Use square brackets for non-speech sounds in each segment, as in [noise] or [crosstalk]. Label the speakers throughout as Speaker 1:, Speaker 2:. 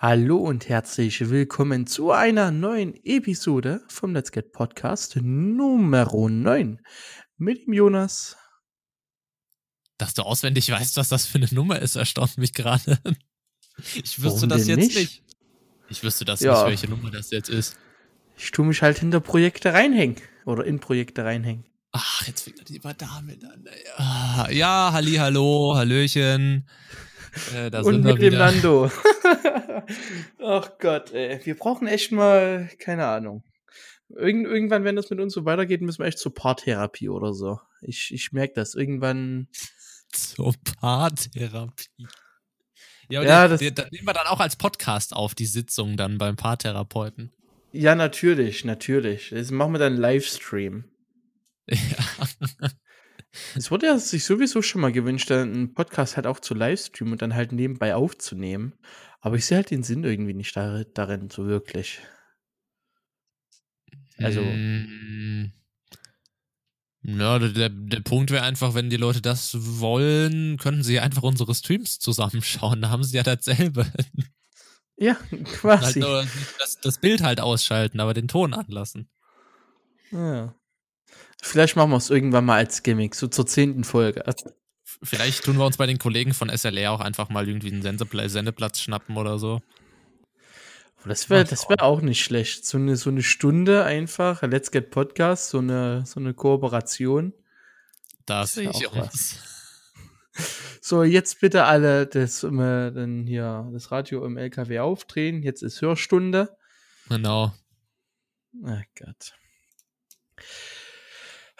Speaker 1: Hallo und herzlich willkommen zu einer neuen Episode vom Let's Get Podcast Nummer 9 mit dem Jonas.
Speaker 2: Dass du auswendig weißt, was das für eine Nummer ist, erstaunt mich gerade. Ich wüsste
Speaker 1: Warum
Speaker 2: das jetzt
Speaker 1: nicht?
Speaker 2: nicht. Ich wüsste das
Speaker 1: Ja.
Speaker 2: nicht, welche Nummer das jetzt ist.
Speaker 1: Ich tue mich halt hinter Projekte reinhängen oder in Projekte reinhängen.
Speaker 2: Ach, jetzt fängt er lieber damit an. Ja, ja Halli, hallo, Hallöchen. Äh, da
Speaker 1: und mit dem
Speaker 2: wieder.
Speaker 1: Nando. [laughs] Ach Gott, ey. Wir brauchen echt mal, keine Ahnung. Irgend, irgendwann, wenn das mit uns so weitergeht, müssen wir echt zur Paartherapie oder so. Ich, ich merke das. Irgendwann.
Speaker 2: Zur Paartherapie. Ja,
Speaker 1: Ja,
Speaker 2: ja
Speaker 1: das-
Speaker 2: das, das nehmen wir dann auch als Podcast auf, die Sitzung dann beim Paartherapeuten.
Speaker 1: Ja, natürlich, natürlich. Das machen wir dann einen Livestream. [laughs] [laughs]
Speaker 2: Ja.
Speaker 1: Es wurde ja sich sowieso schon mal gewünscht, einen Podcast halt auch zu livestreamen und dann halt nebenbei aufzunehmen. Aber ich sehe halt den Sinn irgendwie nicht dar darin, so wirklich. Also-
Speaker 2: Mm. Ja, der, der, Punkt wäre einfach, wenn die Leute das wollen, könnten sie einfach unsere Streams zusammenschauen. Da haben sie ja dasselbe. [laughs]
Speaker 1: Ja,
Speaker 2: Halt
Speaker 1: quasi.
Speaker 2: nur das, das Bild halt ausschalten, aber den Ton anlassen.
Speaker 1: Ja. Vielleicht machen wir es irgendwann mal als Gimmick, so zur zehnten Folge.
Speaker 2: Vielleicht tun wir uns bei den Kollegen von SLR auch einfach mal irgendwie einen Sendepla Sendeplatz schnappen oder so.
Speaker 1: Das wäre
Speaker 2: Mal
Speaker 1: das wär auch nicht schlecht. So eine, so eine Stunde einfach, Let's Get Podcast, so eine, so eine Kooperation.
Speaker 2: Da
Speaker 1: Das
Speaker 2: sehe ich
Speaker 1: auch
Speaker 2: uns. [laughs]
Speaker 1: So, jetzt bitte alle das, ähm, dann hier, das Radio im LKW aufdrehen. Jetzt ist Hörstunde.
Speaker 2: Genau.
Speaker 1: Ach Gott.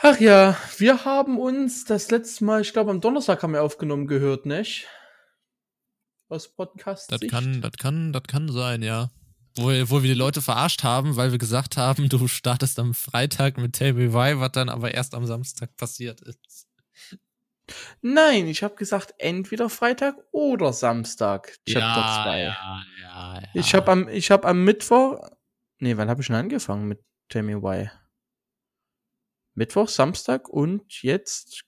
Speaker 1: Ach ja, wir haben uns das letzte Mal, ich glaube am Donnerstag haben wir aufgenommen gehört, nicht? Aus Podcast.
Speaker 2: Das kann, das kann, das kann sein, ja. Wo, wir- wo wir die Leute verarscht haben, weil wir gesagt haben, du startest am Freitag mit Tell Me Why, was dann aber erst am Samstag passiert ist.
Speaker 1: Nein, ich habe gesagt, entweder Freitag oder Samstag, Chapter 2.
Speaker 2: Ja, ja, ja.
Speaker 1: Ich habe am, ich hab am Mittwoch. Nee, wann habe ich denn angefangen mit Tell Me Why? Mittwoch, Samstag und jetzt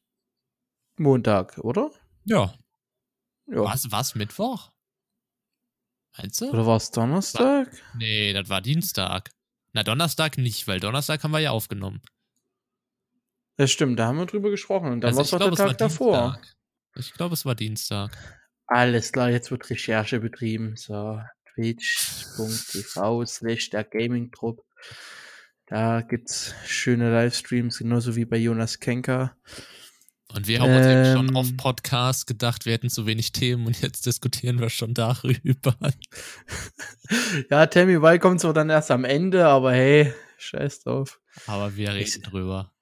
Speaker 1: Montag, oder?
Speaker 2: Ja.
Speaker 1: Ja.
Speaker 2: Was, was, Mittwoch? Meinst du?
Speaker 1: Oder war es Donnerstag?
Speaker 2: Nee, das war Dienstag. Na, Donnerstag nicht, weil Donnerstag haben wir ja aufgenommen.
Speaker 1: Ja, stimmt, da haben wir drüber gesprochen. Und dann war es
Speaker 2: Also
Speaker 1: doch der Tag
Speaker 2: war
Speaker 1: davor.
Speaker 2: Dienstag. Ich glaube, es war Dienstag.
Speaker 1: Alles klar, jetzt wird Recherche betrieben. So, twitch.tv slash der Gaming Trupp. Da gibt's schöne Livestreams, genauso wie bei Jonas Kenker.
Speaker 2: Und wir haben uns eben schon
Speaker 1: Ähm.
Speaker 2: auf Podcast gedacht, wir hätten zu wenig Themen und jetzt diskutieren wir schon darüber. [laughs]
Speaker 1: Ja, Me Why kommt zwar dann erst am Ende, aber hey, scheiß drauf.
Speaker 2: Aber wir
Speaker 1: Ich-
Speaker 2: reden drüber.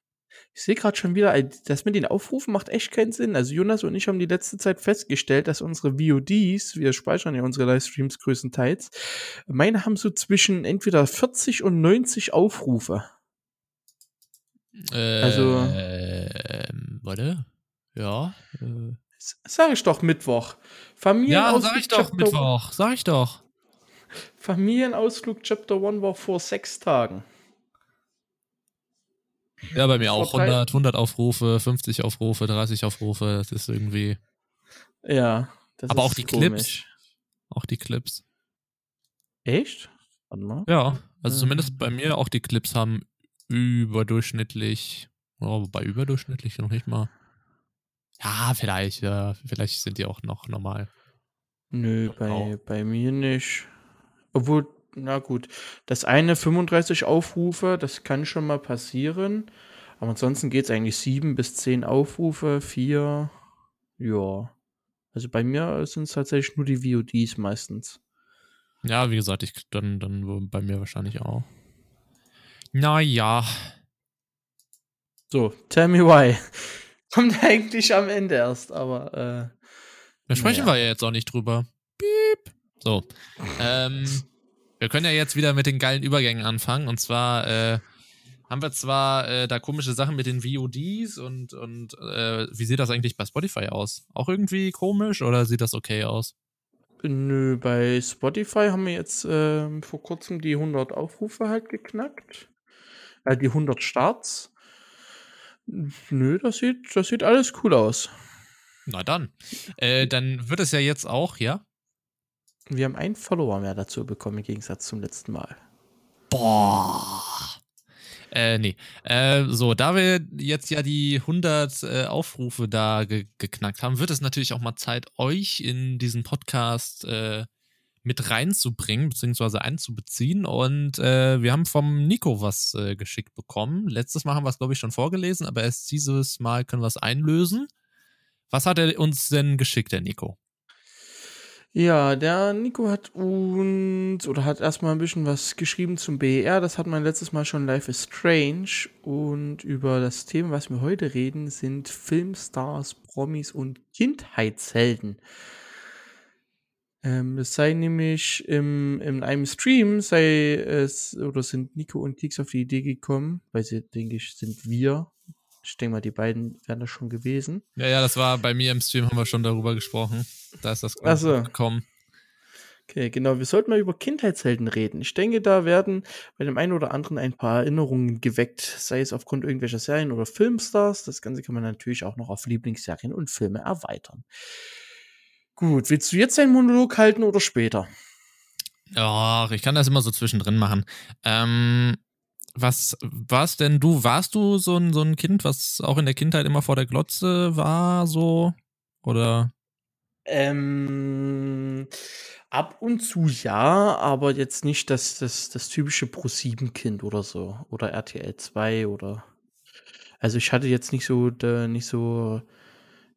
Speaker 1: Ich sehe gerade schon wieder, ey, das mit den Aufrufen macht echt keinen Sinn. Also Jonas und ich haben die letzte Zeit festgestellt, dass unsere VODs, wir speichern ja unsere Livestreams größtenteils, meine haben so zwischen entweder 40 und 90 Aufrufe. Also-
Speaker 2: Ähm, warte. Ja. Äh.
Speaker 1: Sag ich doch Mittwoch.
Speaker 2: Ja,
Speaker 1: Familienausflug,
Speaker 2: sag ich doch,
Speaker 1: Chapter,
Speaker 2: Mittwoch. Sag ich doch.
Speaker 1: Familienausflug Chapter 1 war vor sechs Tagen.
Speaker 2: Ja, bei mir auch.
Speaker 1: drei-
Speaker 2: 100, 100 Aufrufe, 50 Aufrufe, 30 Aufrufe. Das ist irgendwie.
Speaker 1: Ja. Das
Speaker 2: Aber
Speaker 1: ist
Speaker 2: auch die
Speaker 1: komisch.
Speaker 2: Clips. Auch die Clips.
Speaker 1: Echt? Warte mal.
Speaker 2: Ja, also
Speaker 1: Mhm.
Speaker 2: zumindest bei mir auch die Clips haben überdurchschnittlich. Oh, bei überdurchschnittlich noch nicht mal. Ja, vielleicht, ja, vielleicht sind die auch noch normal.
Speaker 1: Nö, bei,
Speaker 2: Auch.
Speaker 1: bei mir nicht. Obwohl, na gut, das eine 35 Aufrufe, das kann schon mal passieren. Aber ansonsten geht es eigentlich 7 bis 10 Aufrufe, 4, ja. Also bei mir sind es tatsächlich nur die VODs meistens.
Speaker 2: Ja, wie gesagt, ich dann, dann bei mir wahrscheinlich auch. Naja.
Speaker 1: So, tell me why. [laughs] Kommt eigentlich am Ende erst, aber äh,
Speaker 2: Da sprechen
Speaker 1: Naja.
Speaker 2: wir ja jetzt auch nicht drüber. Piep. So. [laughs] Ähm, wir können ja jetzt wieder mit den geilen Übergängen anfangen. Und zwar äh, haben wir zwar äh, da komische Sachen mit den VODs und, und äh, wie sieht das eigentlich bei Spotify aus? Auch irgendwie komisch oder sieht das okay aus?
Speaker 1: Nö, bei Spotify haben wir jetzt ähm, vor kurzem die 100 Aufrufe halt geknackt. Äh, die 100 Starts. Nö, das sieht, das sieht alles cool aus.
Speaker 2: Na dann. Äh, dann wird es ja jetzt auch, ja?
Speaker 1: Wir haben einen Follower mehr dazu bekommen im Gegensatz zum letzten Mal.
Speaker 2: Boah. Äh, nee. Äh, so, da wir jetzt ja die 100 äh, Aufrufe da ge geknackt haben, wird es natürlich auch mal Zeit, euch in diesen Podcast äh, mit reinzubringen, beziehungsweise einzubeziehen. Und äh, wir haben vom Nico was äh, geschickt bekommen. Letztes Mal haben wir es, glaube ich, schon vorgelesen, aber erst dieses Mal können wir es einlösen. Was hat er uns denn geschickt, der Nico?
Speaker 1: Ja, der Nico hat uns oder hat erstmal ein bisschen was geschrieben zum BER. Das hat man letztes Mal schon Life is Strange. Und über das Thema, was wir heute reden, sind Filmstars, Promis und Kindheitshelden. Ähm, das sei nämlich im, in einem Stream sei es oder sind Nico und Kix auf die Idee gekommen, weil sie, denke ich, sind wir. Ich denke mal, die beiden wären das schon gewesen.
Speaker 2: Ja, ja, das war bei mir im Stream, haben wir schon darüber gesprochen. Da ist das
Speaker 1: so.
Speaker 2: gekommen.
Speaker 1: Okay, genau. Wir sollten mal über Kindheitshelden reden. Ich denke, da werden bei dem einen oder anderen ein paar Erinnerungen geweckt, sei es aufgrund irgendwelcher Serien oder Filmstars. Das Ganze kann man natürlich auch noch auf Lieblingsserien und Filme erweitern. Gut, willst du jetzt deinen Monolog halten oder später?
Speaker 2: Ja, ich kann das immer so zwischendrin machen. Ähm, was warst denn du? Warst du so ein, so ein Kind, was auch in der Kindheit immer vor der Glotze war, so? Oder?
Speaker 1: Ähm, ab und zu ja, aber jetzt nicht das, das, das typische Pro-7-Kind oder so. Oder RTL 2 oder. Also ich hatte jetzt nicht so, nicht so,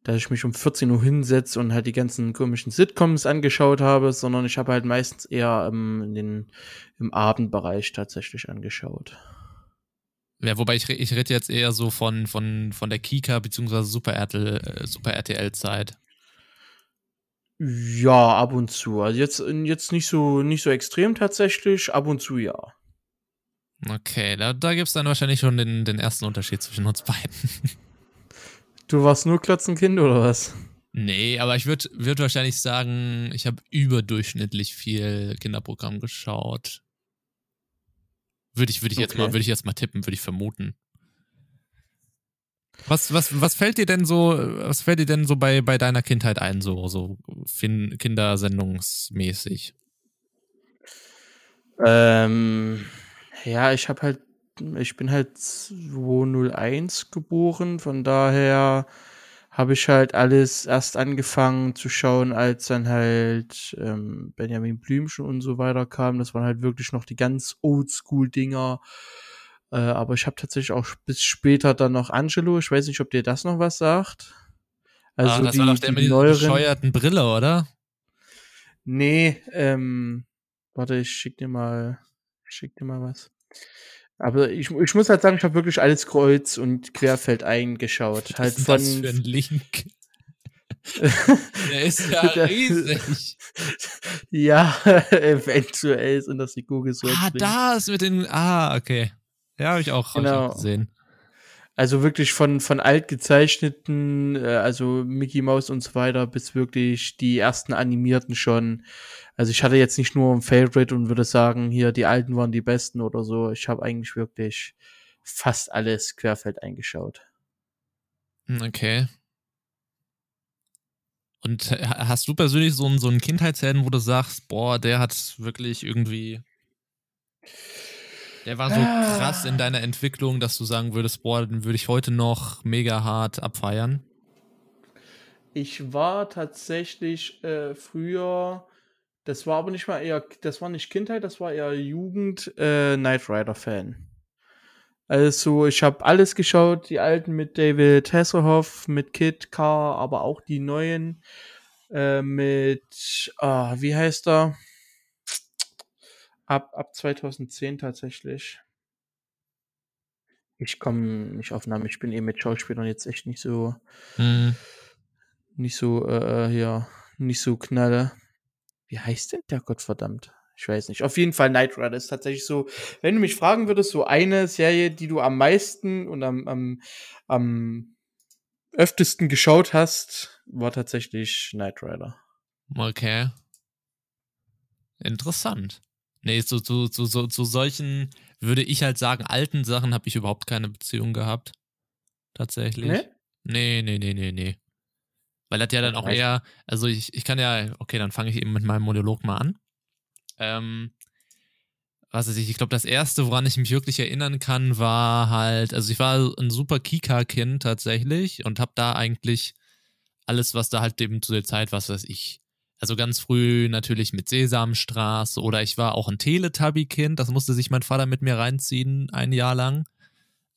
Speaker 1: dass ich mich um 14 Uhr hinsetze und halt die ganzen komischen Sitcoms angeschaut habe, sondern ich habe halt meistens eher ähm, in den, im Abendbereich tatsächlich angeschaut.
Speaker 2: Ja, wobei ich, ich rede jetzt eher so von, von, von der Kika bzw. Super RTL, äh, Super RTL Zeit.
Speaker 1: Ja, ab und zu. Also jetzt, jetzt nicht so, nicht so extrem tatsächlich, ab und zu ja.
Speaker 2: Okay, da, da gibt es dann wahrscheinlich schon den, den ersten Unterschied zwischen uns beiden. [laughs]
Speaker 1: Du warst nur Klotzenkind oder was?
Speaker 2: Nee, aber ich würde würd wahrscheinlich sagen, ich habe überdurchschnittlich viel Kinderprogramm geschaut. Würde ich, würd ich, okay. jetzt mal, ich jetzt mal tippen, würde ich vermuten. Was, was, was fällt dir denn so, was fällt dir denn so bei, bei deiner Kindheit ein, so, so Kindersendungsmäßig?
Speaker 1: Ähm, ja, ich habe halt, ich bin halt 201 geboren, von daher habe ich halt alles erst angefangen zu schauen, als dann halt ähm, Benjamin Blümchen und so weiter kam. Das waren halt wirklich noch die ganz Oldschool-Dinger. Äh, aber ich habe tatsächlich auch bis später dann noch Angelo. Ich weiß nicht, ob dir das noch was sagt.
Speaker 2: Also ah, das die, war doch der mit neueren... bescheuerten Brille, oder?
Speaker 1: Nee, ähm, warte, ich schick dir mal, ich schick dir mal was. Aber ich, ich muss halt sagen, ich habe wirklich alles kreuz und querfeld eingeschaut. Was halt ist von,
Speaker 2: das für ein Link? [laughs] Der ist ja riesig. [laughs]
Speaker 1: ja, [laughs] eventuell sind das die Google
Speaker 2: Search. Ah, da ist mit den. Ah, okay. Ja, habe ich auch, genau. hab gesehen.
Speaker 1: Also wirklich von, von alt gezeichneten, äh, also Mickey Mouse und so weiter, bis wirklich die ersten animierten schon. Also ich hatte jetzt nicht nur ein Favorite und würde sagen, hier die alten waren die besten oder so. Ich habe eigentlich wirklich fast alles querfeld eingeschaut.
Speaker 2: Hm, okay. Und hast du persönlich so einen, so einen Kindheitshelden, wo du sagst, boah, der hat wirklich irgendwie der war so ah. krass in deiner Entwicklung, dass du sagen würdest, boah, den würde ich heute noch mega hart abfeiern.
Speaker 1: Ich war tatsächlich äh, früher, das war aber nicht mal eher, das war nicht Kindheit, das war eher Jugend, äh, Knight Rider Fan. Also ich habe alles geschaut, die alten mit David Hasselhoff, mit Kid Car, aber auch die neuen äh, mit, ah, wie heißt er? Ab, ab 2010 tatsächlich. Ich komme nicht auf Namen. Ich bin eh mit Schauspielern jetzt echt nicht so, mhm. nicht so, äh, äh, ja, nicht so knalle. Wie heißt denn der Gottverdammt? Ich weiß nicht. Auf jeden Fall Knight Rider ist tatsächlich so, wenn du mich fragen würdest, so eine Serie, die du am meisten und am, am, am öftesten geschaut hast, war tatsächlich Knight Rider.
Speaker 2: Okay. Interessant. Nee, zu, zu, zu, zu, zu solchen, würde ich halt sagen, alten Sachen habe ich überhaupt keine Beziehung gehabt. Tatsächlich. Nee? Nee, nee, nee, nee, nee. Weil das ja dann auch eher, also ich, ich kann ja, okay, dann fange ich eben mit meinem Monolog mal an. Ähm, was weiß ich, ich glaube, das erste, woran ich mich wirklich erinnern kann, war halt, also ich war ein super Kika-Kind tatsächlich und habe da eigentlich alles, was da halt eben zu der Zeit, was weiß ich, also ganz früh natürlich mit Sesamstraße oder ich war auch ein Teletubby-Kind, das musste sich mein Vater mit mir reinziehen, ein Jahr lang,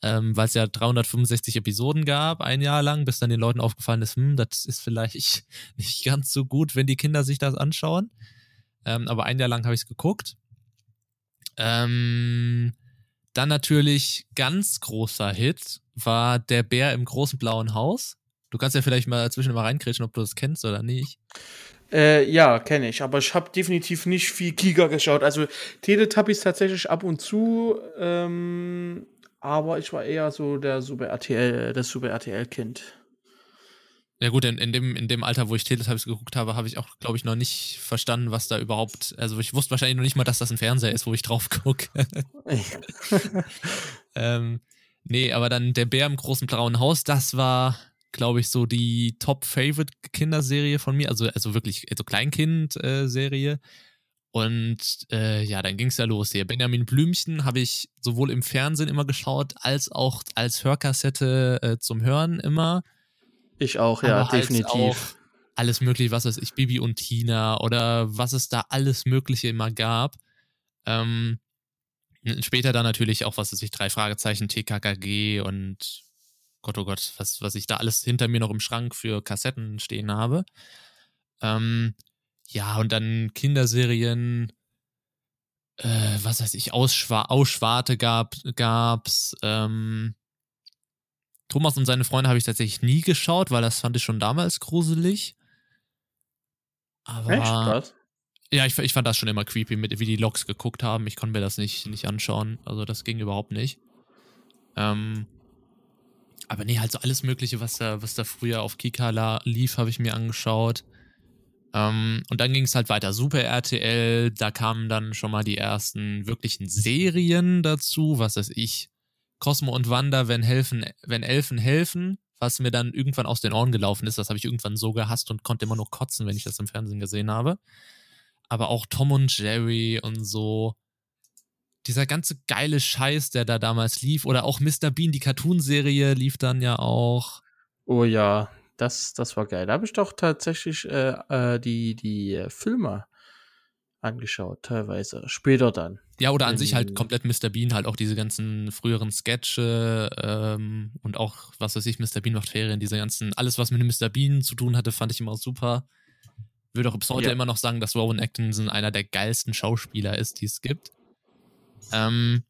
Speaker 2: ähm, weil es ja 365 Episoden gab, ein Jahr lang, bis dann den Leuten aufgefallen ist, hm, das ist vielleicht [laughs] nicht ganz so gut, wenn die Kinder sich das anschauen. Ähm, aber ein Jahr lang habe ich es geguckt. Ähm, dann natürlich ganz großer Hit war Der Bär im großen blauen Haus. Du kannst ja vielleicht mal dazwischen mal reinkrätschen, ob du das kennst oder nicht.
Speaker 1: Äh, ja, kenne ich, aber ich habe definitiv nicht viel Kika geschaut. Also Teletubbies tatsächlich ab und zu, ähm, aber ich war eher so der Super RTL, das Super RTL-Kind.
Speaker 2: Ja gut, in, in, dem, in dem Alter, wo ich Teletubbies geguckt habe, habe ich auch, glaube ich, noch nicht verstanden, was da überhaupt, also ich wusste wahrscheinlich noch nicht mal, dass das ein Fernseher ist, wo ich drauf gucke. [laughs] [laughs] ähm, nee, aber dann der Bär im großen blauen Haus, das war, glaube ich, so die Top-Favorite-Kinderserie von mir, also, also wirklich, also Kleinkind-Serie. Und äh, ja, dann ging es ja los hier. Benjamin Blümchen habe ich sowohl im Fernsehen immer geschaut, als auch als Hörkassette äh, zum Hören immer.
Speaker 1: Ich auch, ja, Aber definitiv. Auch
Speaker 2: alles mögliche, was weiß ich, Bibi und Tina oder was es da alles Mögliche immer gab. Ähm, später dann natürlich auch, was weiß ich, drei Fragezeichen, TKKG und Gott, oh Gott, was, was ich da alles hinter mir noch im Schrank für Kassetten stehen habe. Ähm, ja, und dann Kinderserien, äh, was weiß ich, Ausschwa Ausschwarte gab, gab's, ähm, Thomas und seine Freunde habe ich tatsächlich nie geschaut, weil das fand ich schon damals gruselig. Aber. Echt? Was? Ja, ich, ich fand das schon immer creepy, mit, wie die Loks geguckt haben. Ich konnte mir das nicht, nicht anschauen. Also, das ging überhaupt nicht. Ähm, aber nee, halt so alles Mögliche, was da, was da früher auf Kika lief, habe ich mir angeschaut. Ähm, und dann ging es halt weiter. Super RTL, da kamen dann schon mal die ersten wirklichen Serien dazu, was weiß ich. Cosmo und Wanda, wenn, helfen, wenn Elfen helfen, was mir dann irgendwann aus den Ohren gelaufen ist. Das habe ich irgendwann so gehasst und konnte immer nur kotzen, wenn ich das im Fernsehen gesehen habe. Aber auch Tom und Jerry und so. Dieser ganze geile Scheiß, der da damals lief. Oder auch Mr. Bean, die Cartoonserie, lief dann ja auch.
Speaker 1: Oh ja, das, das war geil. Da habe ich doch tatsächlich äh, äh, die, die äh, Filme angeschaut, teilweise. Später dann.
Speaker 2: Ja, oder an sich halt komplett Mr. Bean, halt auch diese ganzen früheren Sketche ähm, und auch, was weiß ich, Mr. Bean macht Ferien, diese ganzen, alles, was mit Mr. Bean zu tun hatte, fand ich immer super. Würde auch bis heute ja. immer noch sagen, dass Rowan Atkinson einer der geilsten Schauspieler ist, die es gibt. Ähm,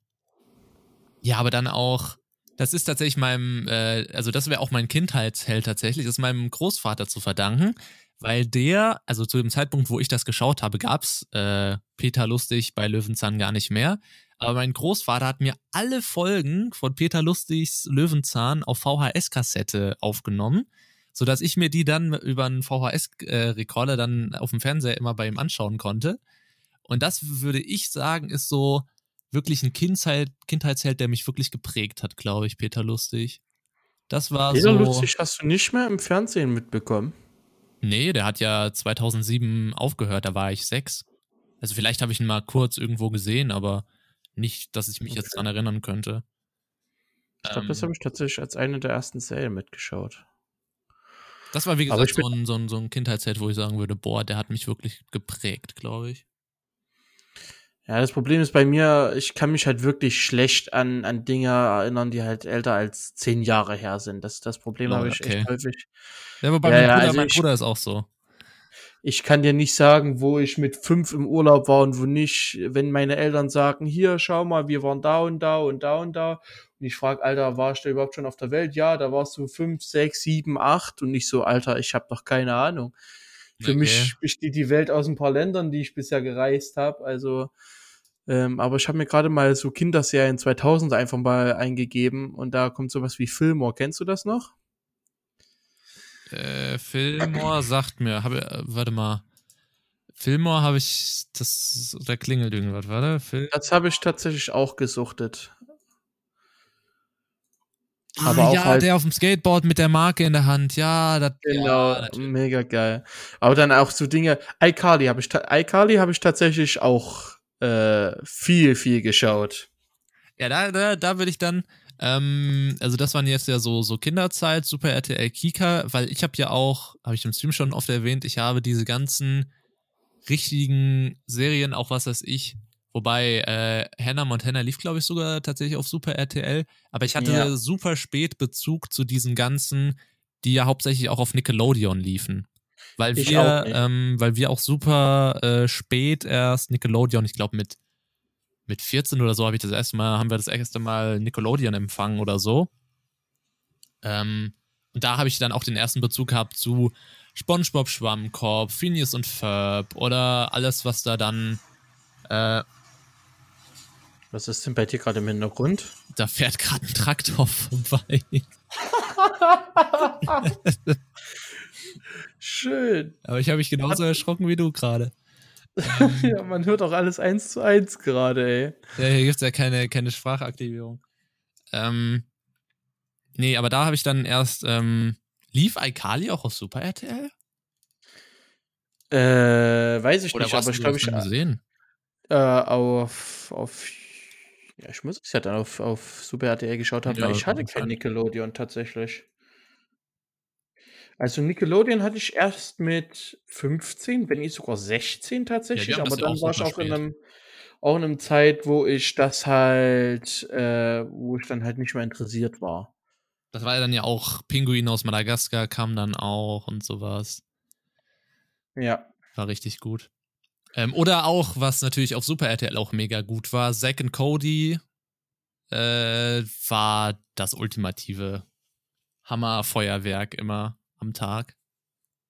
Speaker 2: ja, aber dann auch, das ist tatsächlich meinem, äh, also das wäre auch mein Kindheitsheld tatsächlich, ist meinem Großvater zu verdanken, weil der, also zu dem Zeitpunkt, wo ich das geschaut habe, gab's äh, Peter Lustig bei Löwenzahn gar nicht mehr. Aber mein Großvater hat mir alle Folgen von Peter Lustigs Löwenzahn auf VHS-Kassette aufgenommen, sodass ich mir die dann über einen VHS-Rekorder dann auf dem Fernseher immer bei ihm anschauen konnte. Und das würde ich sagen, ist so wirklich ein Kindheit, Kindheitsheld, der mich wirklich geprägt hat, glaube ich, Peter Lustig. Das war Peter so.
Speaker 1: Peter Lustig hast du nicht mehr im Fernsehen mitbekommen.
Speaker 2: Nee, der hat ja 2007 aufgehört, da war ich sechs. Also vielleicht habe ich ihn mal kurz irgendwo gesehen, aber nicht, dass ich mich okay. jetzt dran erinnern könnte.
Speaker 1: Ich glaube, ähm, das habe ich tatsächlich als eine der ersten Serien mitgeschaut.
Speaker 2: Das war, wie gesagt, so ein, so, ein, so ein Kindheitsheld, wo ich sagen würde, boah, der hat mich wirklich geprägt, glaube ich.
Speaker 1: Ja, das Problem ist bei mir, ich kann mich halt wirklich schlecht an, an Dinge erinnern, die halt älter als zehn Jahre her sind. Das, das Problem oh, habe ich okay. echt häufig.
Speaker 2: Ja, aber bei ja, meinem, Bruder, also mein Bruder ist auch so.
Speaker 1: Ich kann dir nicht sagen, wo ich mit fünf im Urlaub war und wo nicht, wenn meine Eltern sagen, hier, schau mal, wir waren da und da und da und da. Und ich frage, Alter, warst du überhaupt schon auf der Welt? Ja, da warst du fünf, sechs, sieben, acht und nicht so, Alter, ich habe doch keine Ahnung. Für okay. mich besteht die Welt aus ein paar Ländern, die ich bisher gereist habe. Also ähm, aber ich habe mir gerade mal so Kinderserien 2000 einfach mal eingegeben und da kommt sowas wie Fillmore. Kennst du das noch?
Speaker 2: Äh, Fillmore sagt mir, habe, äh, warte mal. Fillmore habe ich, das, da klingelt irgendwas, warte.
Speaker 1: Phil das habe ich tatsächlich auch gesuchtet. Aber
Speaker 2: ah,
Speaker 1: auch
Speaker 2: ja,
Speaker 1: halt-
Speaker 2: der auf dem Skateboard mit der Marke in der Hand. Ja, das
Speaker 1: Genau,
Speaker 2: Ja,
Speaker 1: mega geil. Aber dann auch so Dinge, iCarly habe ich, iCarly habe ich tatsächlich auch äh, viel, viel geschaut.
Speaker 2: Ja, da, da, da würde ich dann, ähm, also das waren jetzt ja so, so Kinderzeit, Super RTL Kika, weil ich habe ja auch, habe ich im Stream schon oft erwähnt, ich habe diese ganzen richtigen Serien, auch was weiß ich, wobei äh, Hannah Montana lief, glaube ich, sogar tatsächlich auf Super RTL, aber ich hatte
Speaker 1: Ja.
Speaker 2: super spät Bezug zu diesen ganzen, die ja hauptsächlich auch auf Nickelodeon liefen. Weil
Speaker 1: Ich
Speaker 2: wir, ähm, weil wir auch super äh, spät erst Nickelodeon, ich glaube mit mit 14 oder so habe ich das erste Mal, haben wir das erste Mal Nickelodeon empfangen oder so. Ähm, und da habe ich dann auch den ersten Bezug gehabt zu SpongeBob Schwammkorb, Phineas und Ferb oder alles, was da dann, äh,
Speaker 1: Was ist denn bei dir gerade im Hintergrund?
Speaker 2: da fährt gerade ein Traktor vorbei.
Speaker 1: Schön.
Speaker 2: Aber ich habe mich genauso erschrocken wie du gerade. [laughs]
Speaker 1: Ja, man hört auch alles eins zu eins gerade, ey.
Speaker 2: Ja, hier gibt es ja keine, keine Sprachaktivierung. Ähm, nee, aber da habe ich dann erst, ähm, lief iCarly auch auf Super RTL?
Speaker 1: Äh, weiß ich
Speaker 2: Oder
Speaker 1: nicht, aber ich glaube, ich
Speaker 2: gesehen?
Speaker 1: äh, auf, auf, ja, ich muss es ja dann auf, auf Super RTL geschaut haben,
Speaker 2: Ja,
Speaker 1: weil ich hatte kein Nickelodeon tatsächlich. Also Nickelodeon hatte ich erst mit 15, wenn nicht sogar 16 tatsächlich,
Speaker 2: das
Speaker 1: aber
Speaker 2: ja
Speaker 1: dann war ich auch in einem, auch in einem Zeit, wo ich das halt, äh, wo ich dann halt nicht mehr interessiert war.
Speaker 2: Das war ja dann ja auch Pinguin aus Madagaskar kam dann auch und sowas.
Speaker 1: Ja.
Speaker 2: War richtig gut. Ähm, oder auch, was natürlich auf Super RTL auch mega gut war, Zack and Cody äh, war das ultimative Hammerfeuerwerk immer am Tag.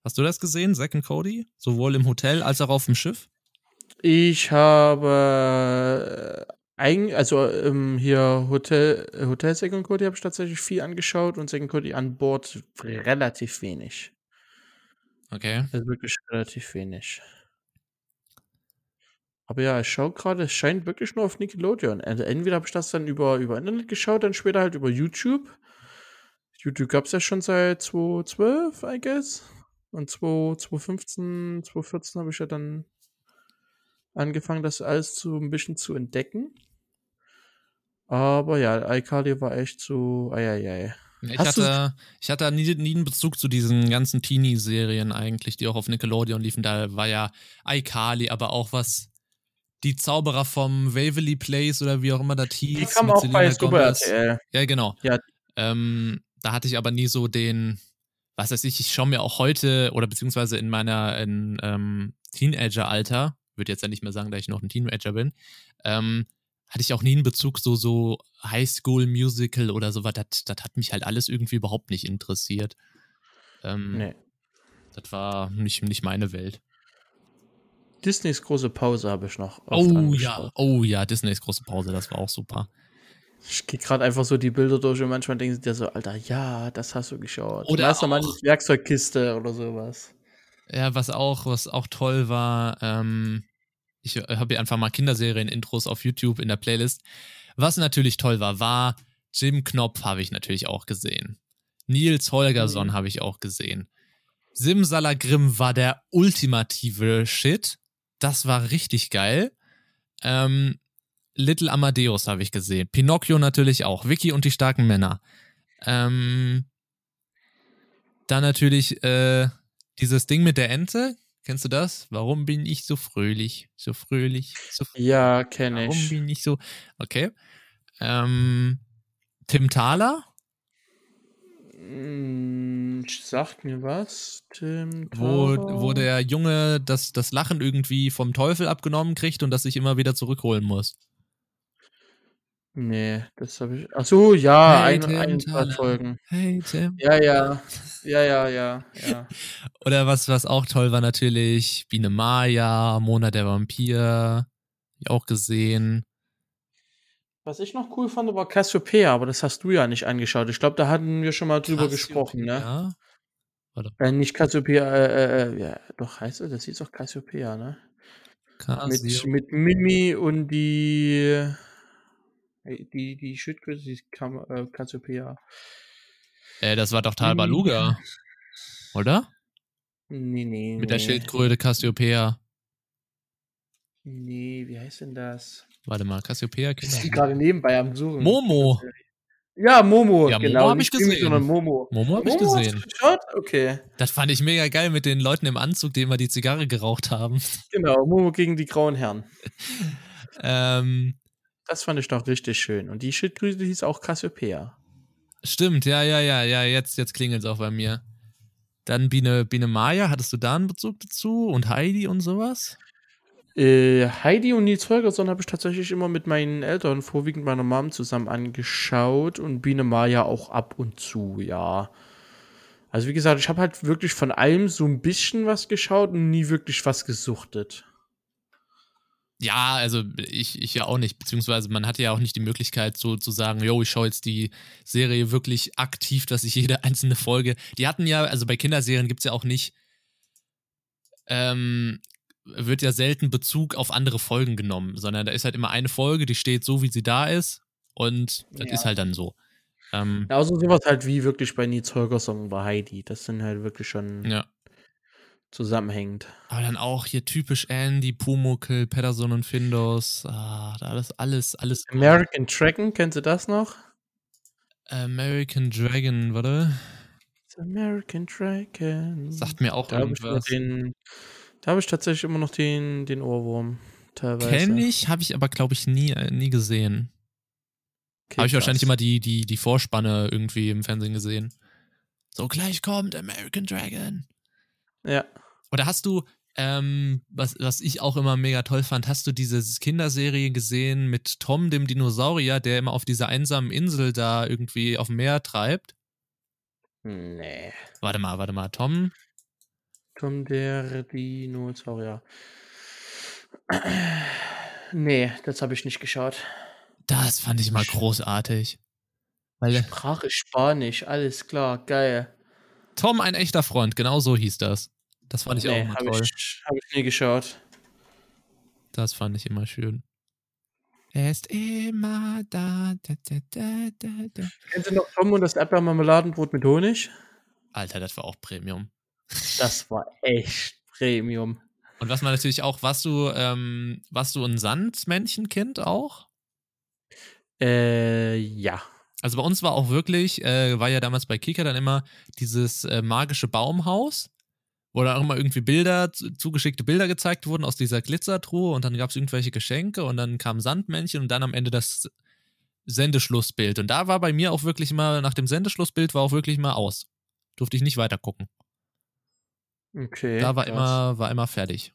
Speaker 2: Hast du das gesehen, Zack and Cody? Sowohl im Hotel als auch auf dem Schiff?
Speaker 1: Ich habe äh, eigen, also ähm, hier Hotel, Hotel Second Cody habe ich tatsächlich viel angeschaut und Second Cody an Bord relativ wenig.
Speaker 2: Okay.
Speaker 1: Also wirklich relativ wenig. Aber ja, ich schaue gerade, es scheint wirklich nur auf Nickelodeon. Also entweder habe ich das dann über, über Internet geschaut, dann später halt über YouTube. YouTube gab es ja schon seit 2012, I guess. Und 2 2015, 2014 habe ich ja dann angefangen, das alles zu ein bisschen zu entdecken. Aber ja, iCarly war echt so, eieiei.
Speaker 2: Ich
Speaker 1: Hast du-
Speaker 2: hatte, ich hatte nie, nie einen Bezug zu diesen ganzen Teenie-Serien eigentlich, die auch auf Nickelodeon liefen. Da war ja iCarly, aber auch was die Zauberer vom Waverly Place oder wie auch immer das hieß.
Speaker 1: Die kam
Speaker 2: mit
Speaker 1: auch bei Super. RTL.
Speaker 2: Ja, genau.
Speaker 1: Ja.
Speaker 2: Ähm, da hatte ich aber nie so den, was weiß ich, ich schaue mir auch heute oder beziehungsweise in meiner in, ähm, Teenager-Alter, würde jetzt ja nicht mehr sagen, da ich noch ein Teenager bin, ähm, hatte ich auch nie einen Bezug so, so Highschool-Musical oder sowas. Das, das hat mich halt alles irgendwie überhaupt nicht interessiert. Ähm,
Speaker 1: Nee.
Speaker 2: Das war nicht, nicht meine Welt.
Speaker 1: Disneys große Pause habe ich noch.
Speaker 2: Oh ja, oh ja, Disneys große Pause, das war auch super.
Speaker 1: Ich gehe gerade einfach so die Bilder durch und manchmal denken sie dir so, Alter, ja, das hast du geschaut.
Speaker 2: Oder
Speaker 1: Meistermanns
Speaker 2: auch-
Speaker 1: Werkzeugkiste oder sowas.
Speaker 2: Ja, was auch, was auch toll war, ähm, ich habe hier einfach mal Kinderserien-Intros auf YouTube in der Playlist. Was natürlich toll war, war Jim Knopf habe ich natürlich auch gesehen. Nils Holgersson
Speaker 1: Mhm.
Speaker 2: habe ich auch gesehen. Simsalagrim war der ultimative Shit. Das war richtig geil. Ähm, Little Amadeus habe ich gesehen. Pinocchio natürlich auch. Vicky und die starken Männer. Ähm, dann natürlich äh, dieses Ding mit der Ente. Kennst du das? Warum bin ich so fröhlich? So fröhlich, so fröhlich.
Speaker 1: Ja, kenne
Speaker 2: Warum
Speaker 1: ich.
Speaker 2: bin ich so. Okay. Ähm, Tim Thaler,
Speaker 1: sagt mir was. Tim
Speaker 2: wo, wo der Junge das, das Lachen irgendwie vom Teufel abgenommen kriegt und das sich immer wieder zurückholen muss.
Speaker 1: Nee, das habe ich. Ach so, ja,
Speaker 2: Hey,
Speaker 1: ein,
Speaker 2: Tim
Speaker 1: ein,
Speaker 2: Thaler.
Speaker 1: Folgen.
Speaker 2: Hey Tim.
Speaker 1: Ja, ja. Ja, ja, ja, ja. [laughs]
Speaker 2: Oder was, was auch toll war natürlich, Biene Maya, Mona der Vampir, ich auch gesehen.
Speaker 1: Was ich noch cool fand, war Cassiopeia, aber das hast du ja nicht angeschaut. Ich glaube, da hatten wir schon mal drüber gesprochen, ne?
Speaker 2: Ja.
Speaker 1: Äh, nicht Cassiopeia, äh, äh, ja, doch heißt es, das hieß doch Cassiopeia, ne? Mit,
Speaker 2: Casio.
Speaker 1: mit Mimi und die. Die, die Schildkröte, die kam, äh, Cassiopeia.
Speaker 2: Äh, das war doch Talbaluga. Oder?
Speaker 1: Nee, nee.
Speaker 2: Mit der
Speaker 1: nee.
Speaker 2: Schildkröte Cassiopeia.
Speaker 1: Nee, wie heißt denn das?
Speaker 2: Warte mal, Cassiopeia
Speaker 1: Ich
Speaker 2: Kinder.
Speaker 1: bin gerade nebenbei am Suchen.
Speaker 2: Momo.
Speaker 1: Ja, Momo,
Speaker 2: Ja, Momo
Speaker 1: genau.
Speaker 2: hab ich
Speaker 1: nicht Krimi,
Speaker 2: gesehen.
Speaker 1: Momo.
Speaker 2: Momo hab ich
Speaker 1: Momo
Speaker 2: gesehen.
Speaker 1: Okay.
Speaker 2: Das fand ich mega geil mit den Leuten im Anzug, die immer die Zigarre geraucht haben.
Speaker 1: Genau, Momo gegen die grauen Herren. [laughs]
Speaker 2: Ähm,
Speaker 1: Das fand ich doch richtig schön. Und die Schildkröte hieß auch Cassiopeia.
Speaker 2: stimmt, ja, ja, ja, ja, jetzt, jetzt klingelt es auch bei mir. Dann Biene, Biene Maya, hattest du da einen Bezug dazu? Und Heidi und sowas?
Speaker 1: Äh, Heidi und Nils Holgersson habe ich tatsächlich immer mit meinen Eltern, vorwiegend meiner Mom, zusammen angeschaut und Biene Maya auch ab und zu, ja. Also wie gesagt, ich habe halt wirklich von allem so ein bisschen was geschaut und nie wirklich was gesuchtet.
Speaker 2: Ja, also ich, ich ja auch nicht, beziehungsweise man hatte ja auch nicht die Möglichkeit, so zu sagen, yo, ich schaue jetzt die Serie wirklich aktiv, dass ich jede einzelne Folge. Die hatten ja, also bei Kinderserien gibt es ja auch nicht, ähm, wird ja selten Bezug auf andere Folgen genommen, sondern da ist halt immer eine Folge, die steht so, wie sie da ist und das
Speaker 1: Ja.
Speaker 2: ist halt dann so. Ähm,
Speaker 1: Ja, also sowas halt wie wirklich bei Nils Holgersson und bei Heidi. Das sind halt wirklich schon
Speaker 2: ja.
Speaker 1: zusammenhängend.
Speaker 2: Aber dann auch hier typisch Andy, Pumuckl, Pedersen und Findus, ah, da alles, alles, alles.
Speaker 1: American Dragon, kennst du das noch?
Speaker 2: American Dragon, warte.
Speaker 1: American Dragon.
Speaker 2: Sagt mir auch
Speaker 1: da ich,
Speaker 2: irgendwas.
Speaker 1: den- da hab ich tatsächlich immer noch den, den Ohrwurm. Teilweise.
Speaker 2: Kenn ich, habe ich aber, glaube ich, nie, äh, nie gesehen.
Speaker 1: Okay,
Speaker 2: habe ich wahrscheinlich
Speaker 1: krass.
Speaker 2: immer die, die, die Vorspanne irgendwie im Fernsehen gesehen. So, gleich kommt American Dragon.
Speaker 1: Ja.
Speaker 2: Oder hast du, ähm, was, was ich auch immer mega toll fand, hast du diese Kinderserie gesehen mit Tom, dem Dinosaurier, der immer auf dieser einsamen Insel da irgendwie auf dem Meer treibt?
Speaker 1: Nee.
Speaker 2: Warte mal, warte mal, Tom.
Speaker 1: Tom der Dinosaurier. Nee, das habe ich nicht geschaut.
Speaker 2: Das fand ich mal großartig. Weil
Speaker 1: Sprache Spanisch, alles klar, geil.
Speaker 2: Tom, ein echter Freund, genau so hieß das. Das fand ich auch
Speaker 1: nee,
Speaker 2: immer
Speaker 1: habe
Speaker 2: toll.
Speaker 1: ich, hab ich nie geschaut.
Speaker 2: Das fand ich immer schön. Er ist immer da. da, da, da, da, da.
Speaker 1: Kennst du noch Tom und das Erdbeermarmeladenbrot mit Honig?
Speaker 2: Alter, das war auch Premium.
Speaker 1: Das war echt Premium.
Speaker 2: Und was man natürlich auch, warst du, ähm, warst du ein Sandmännchenkind auch?
Speaker 1: Äh, ja.
Speaker 2: Also bei uns war auch wirklich, äh, war ja damals bei Kika dann immer dieses äh, magische Baumhaus, wo dann auch immer irgendwie Bilder, zu- zugeschickte Bilder gezeigt wurden aus dieser Glitzertruhe und dann gab es irgendwelche Geschenke und dann kam Sandmännchen und dann am Ende das Sendeschlussbild. Und da war bei mir auch wirklich mal, nach dem Sendeschlussbild war auch wirklich mal aus. Durfte ich nicht weiter gucken.
Speaker 1: Okay.
Speaker 2: da war immer, war immer fertig.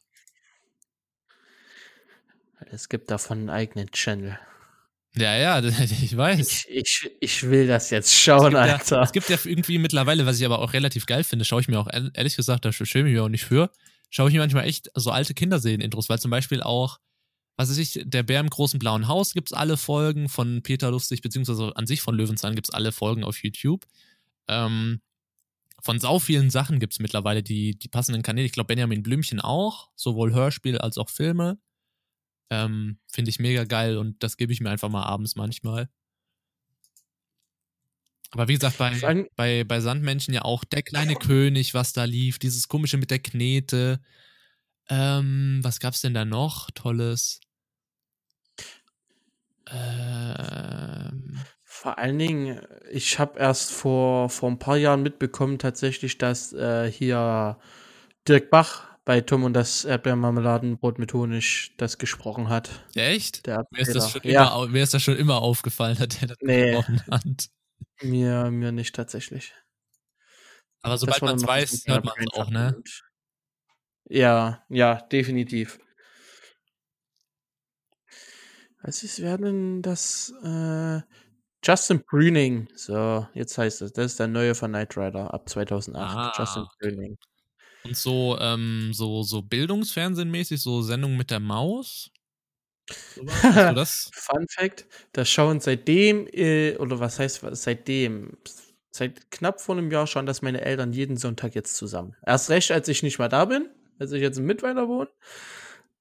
Speaker 1: Es gibt davon einen eigenen Channel.
Speaker 2: Ja, ja, [laughs] ich weiß.
Speaker 1: Ich, ich, ich will das jetzt schauen,
Speaker 2: es gibt
Speaker 1: Alter.
Speaker 2: Ja, es gibt ja irgendwie mittlerweile, was ich aber auch relativ geil finde, schaue ich mir auch ehr- ehrlich gesagt, da schäme ich mich auch nicht für, schaue ich mir manchmal echt so alte Kinderserien-Intros, weil zum Beispiel auch, was weiß ich, der Bär im großen blauen Haus gibt es alle Folgen von Peter Lustig, beziehungsweise an sich von Löwenzahn gibt es alle Folgen auf YouTube. Ähm, von sau vielen Sachen gibt es mittlerweile die, die passenden Kanäle. Ich glaube, Benjamin Blümchen auch, sowohl Hörspiel als auch Filme. Ähm, Finde ich mega geil und das gebe ich mir einfach mal abends manchmal. Aber wie gesagt, bei, bei, bei Sandmenschen ja auch der kleine König, was da lief, dieses komische mit der Knete. Ähm, was gab's denn da noch? Tolles. Ähm,
Speaker 1: Vor allen Dingen, ich habe erst vor, vor ein paar Jahren mitbekommen, tatsächlich, dass äh, hier Dirk Bach bei Tom und das Erdbeermarmeladenbrot mit Honig das gesprochen hat.
Speaker 2: ja, echt?
Speaker 1: Der
Speaker 2: Mir ist, das schon
Speaker 1: Erzähler.
Speaker 2: immer, mir ist das schon immer aufgefallen, dass der das
Speaker 1: Nee.
Speaker 2: gesprochen hat.
Speaker 1: ja, mir, mir nicht tatsächlich.
Speaker 2: Aber sobald man es weiß, hört man es auch, ne?
Speaker 1: Ja, ja, definitiv. Was ist, wer denn das? Äh, Justin Brüning. So, jetzt heißt es, das ist der neue von Knight Rider ab 2008.
Speaker 2: Ah.
Speaker 1: Justin Brüning.
Speaker 2: Und so, ähm, so, so Bildungsfernsehen-mäßig, so Sendung mit der Maus. So? [laughs]
Speaker 1: Fun Fact: Das schauen seitdem, äh, oder was heißt seitdem? Seit knapp vor einem Jahr schauen das meine Eltern jeden Sonntag jetzt zusammen. Erst recht, als ich nicht mal da bin, als ich jetzt in Mittweiner wohne.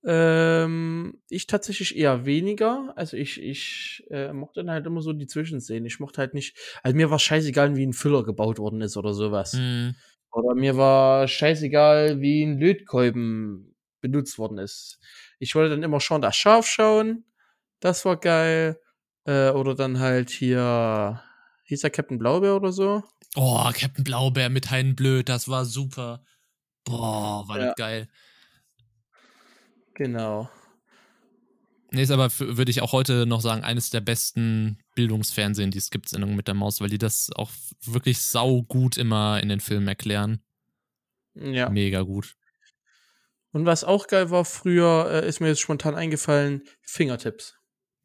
Speaker 1: Ähm, ich tatsächlich eher weniger. Also ich, ich äh, mochte dann halt immer so die Zwischenszenen. Ich mochte halt nicht. Also mir war scheißegal, wie ein Füller gebaut worden ist oder sowas.
Speaker 2: Mhm.
Speaker 1: Oder mir war scheißegal, wie ein Lötkolben benutzt worden ist. Ich wollte dann immer schon das Schaf schauen. Das war geil. Äh, oder dann halt hier. Hieß er Captain Blaubeer oder so?
Speaker 2: Oh, Captain Blaubeer mit Hein Blöd, das war super. Boah, war
Speaker 1: Ja.
Speaker 2: das geil.
Speaker 1: Genau.
Speaker 2: Nee, ist aber, würde ich auch heute noch sagen, eines der besten Bildungsfernsehen, die es gibt, Sendungen mit der Maus, weil die das auch wirklich sau gut immer in den Filmen erklären.
Speaker 1: Ja.
Speaker 2: Mega gut.
Speaker 1: Und was auch geil war früher, äh, ist mir jetzt spontan eingefallen, Fingertips.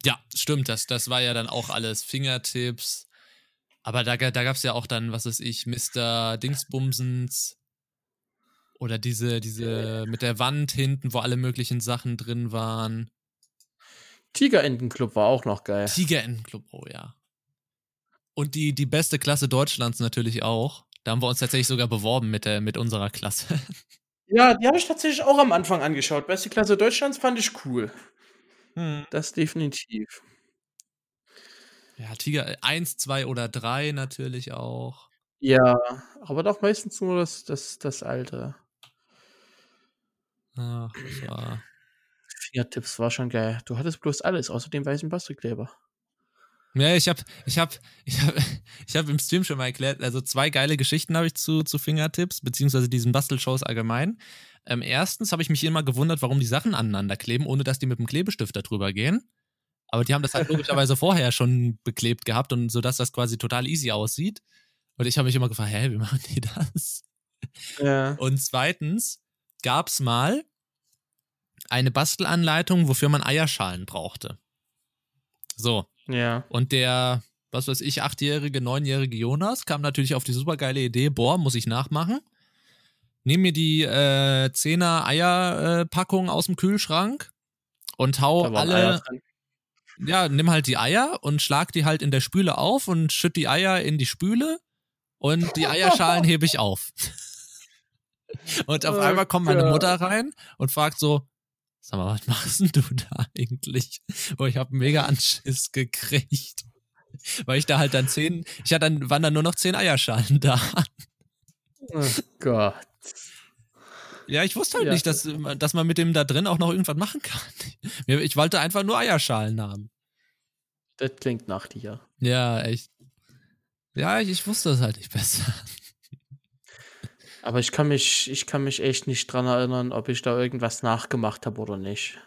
Speaker 2: Ja, stimmt, das, das war ja dann auch alles Fingertips. Aber da, da gab es ja auch dann, was weiß ich, Mr. Dingsbumsens. Oder diese, diese mit der Wand hinten, wo alle möglichen Sachen drin waren.
Speaker 1: Tigerentenclub war auch noch geil.
Speaker 2: Tigerentenclub, oh ja. Und die, die beste Klasse Deutschlands natürlich auch. Da haben wir uns tatsächlich sogar beworben mit, der, mit unserer Klasse. [laughs]
Speaker 1: Ja, die habe ich tatsächlich auch am Anfang angeschaut. Beste Klasse Deutschlands fand ich cool. Das definitiv.
Speaker 2: Ja, Tiger 1, 2 oder 3 natürlich auch.
Speaker 1: Ja, aber doch meistens nur das, das, das alte.
Speaker 2: Ach, das war.
Speaker 1: Fingertips war schon geil. Du hattest bloß alles, außer dem weißen Bastelkleber.
Speaker 2: Ja, ich habe ich hab, ich hab, [laughs] ich hab im Stream schon mal erklärt, also zwei geile Geschichten habe ich zu, zu Fingertips, beziehungsweise diesen Bastelshows allgemein. Ähm, erstens habe ich mich immer gewundert, warum die Sachen aneinander kleben, ohne dass die mit dem Klebestift da drüber gehen. Aber die haben das halt logischerweise [laughs] vorher schon beklebt gehabt und so dass das quasi total easy aussieht. Und ich habe mich immer gefragt, hä, wie machen die das?
Speaker 1: Ja.
Speaker 2: Und zweitens gab's mal eine Bastelanleitung, wofür man Eierschalen brauchte. So,
Speaker 1: Ja.
Speaker 2: und der, was weiß ich, achtjährige, neunjährige Jonas kam natürlich auf die supergeile Idee, boah, muss ich nachmachen. Nimm mir die äh, 10er Eierpackung aus dem Kühlschrank und hau alle, ja, nimm halt die Eier und schlag die halt in der Spüle auf und schütt die Eier in die Spüle und die Eierschalen [laughs] hebe ich auf. Und auf
Speaker 1: Oh
Speaker 2: einmal kommt meine. Mutter rein und fragt so, sag mal, was machst denn du da eigentlich? Boah, ich hab mega Anschiss gekriegt. Weil ich da halt dann zehn, ich hatte dann, waren dann nur noch zehn Eierschalen [laughs] da.
Speaker 1: Oh Gott.
Speaker 2: Ja, ich wusste halt
Speaker 1: Ja.
Speaker 2: nicht, dass, dass man mit dem da drin auch noch irgendwas machen kann. [laughs] Ich wollte einfach nur Eierschalen haben.
Speaker 1: Das klingt nach dir.
Speaker 2: Ja, echt. Ja, ich, ich wusste es halt nicht besser.
Speaker 1: Aber ich kann mich, ich kann mich echt nicht dran erinnern, ob ich da irgendwas nachgemacht habe oder nicht.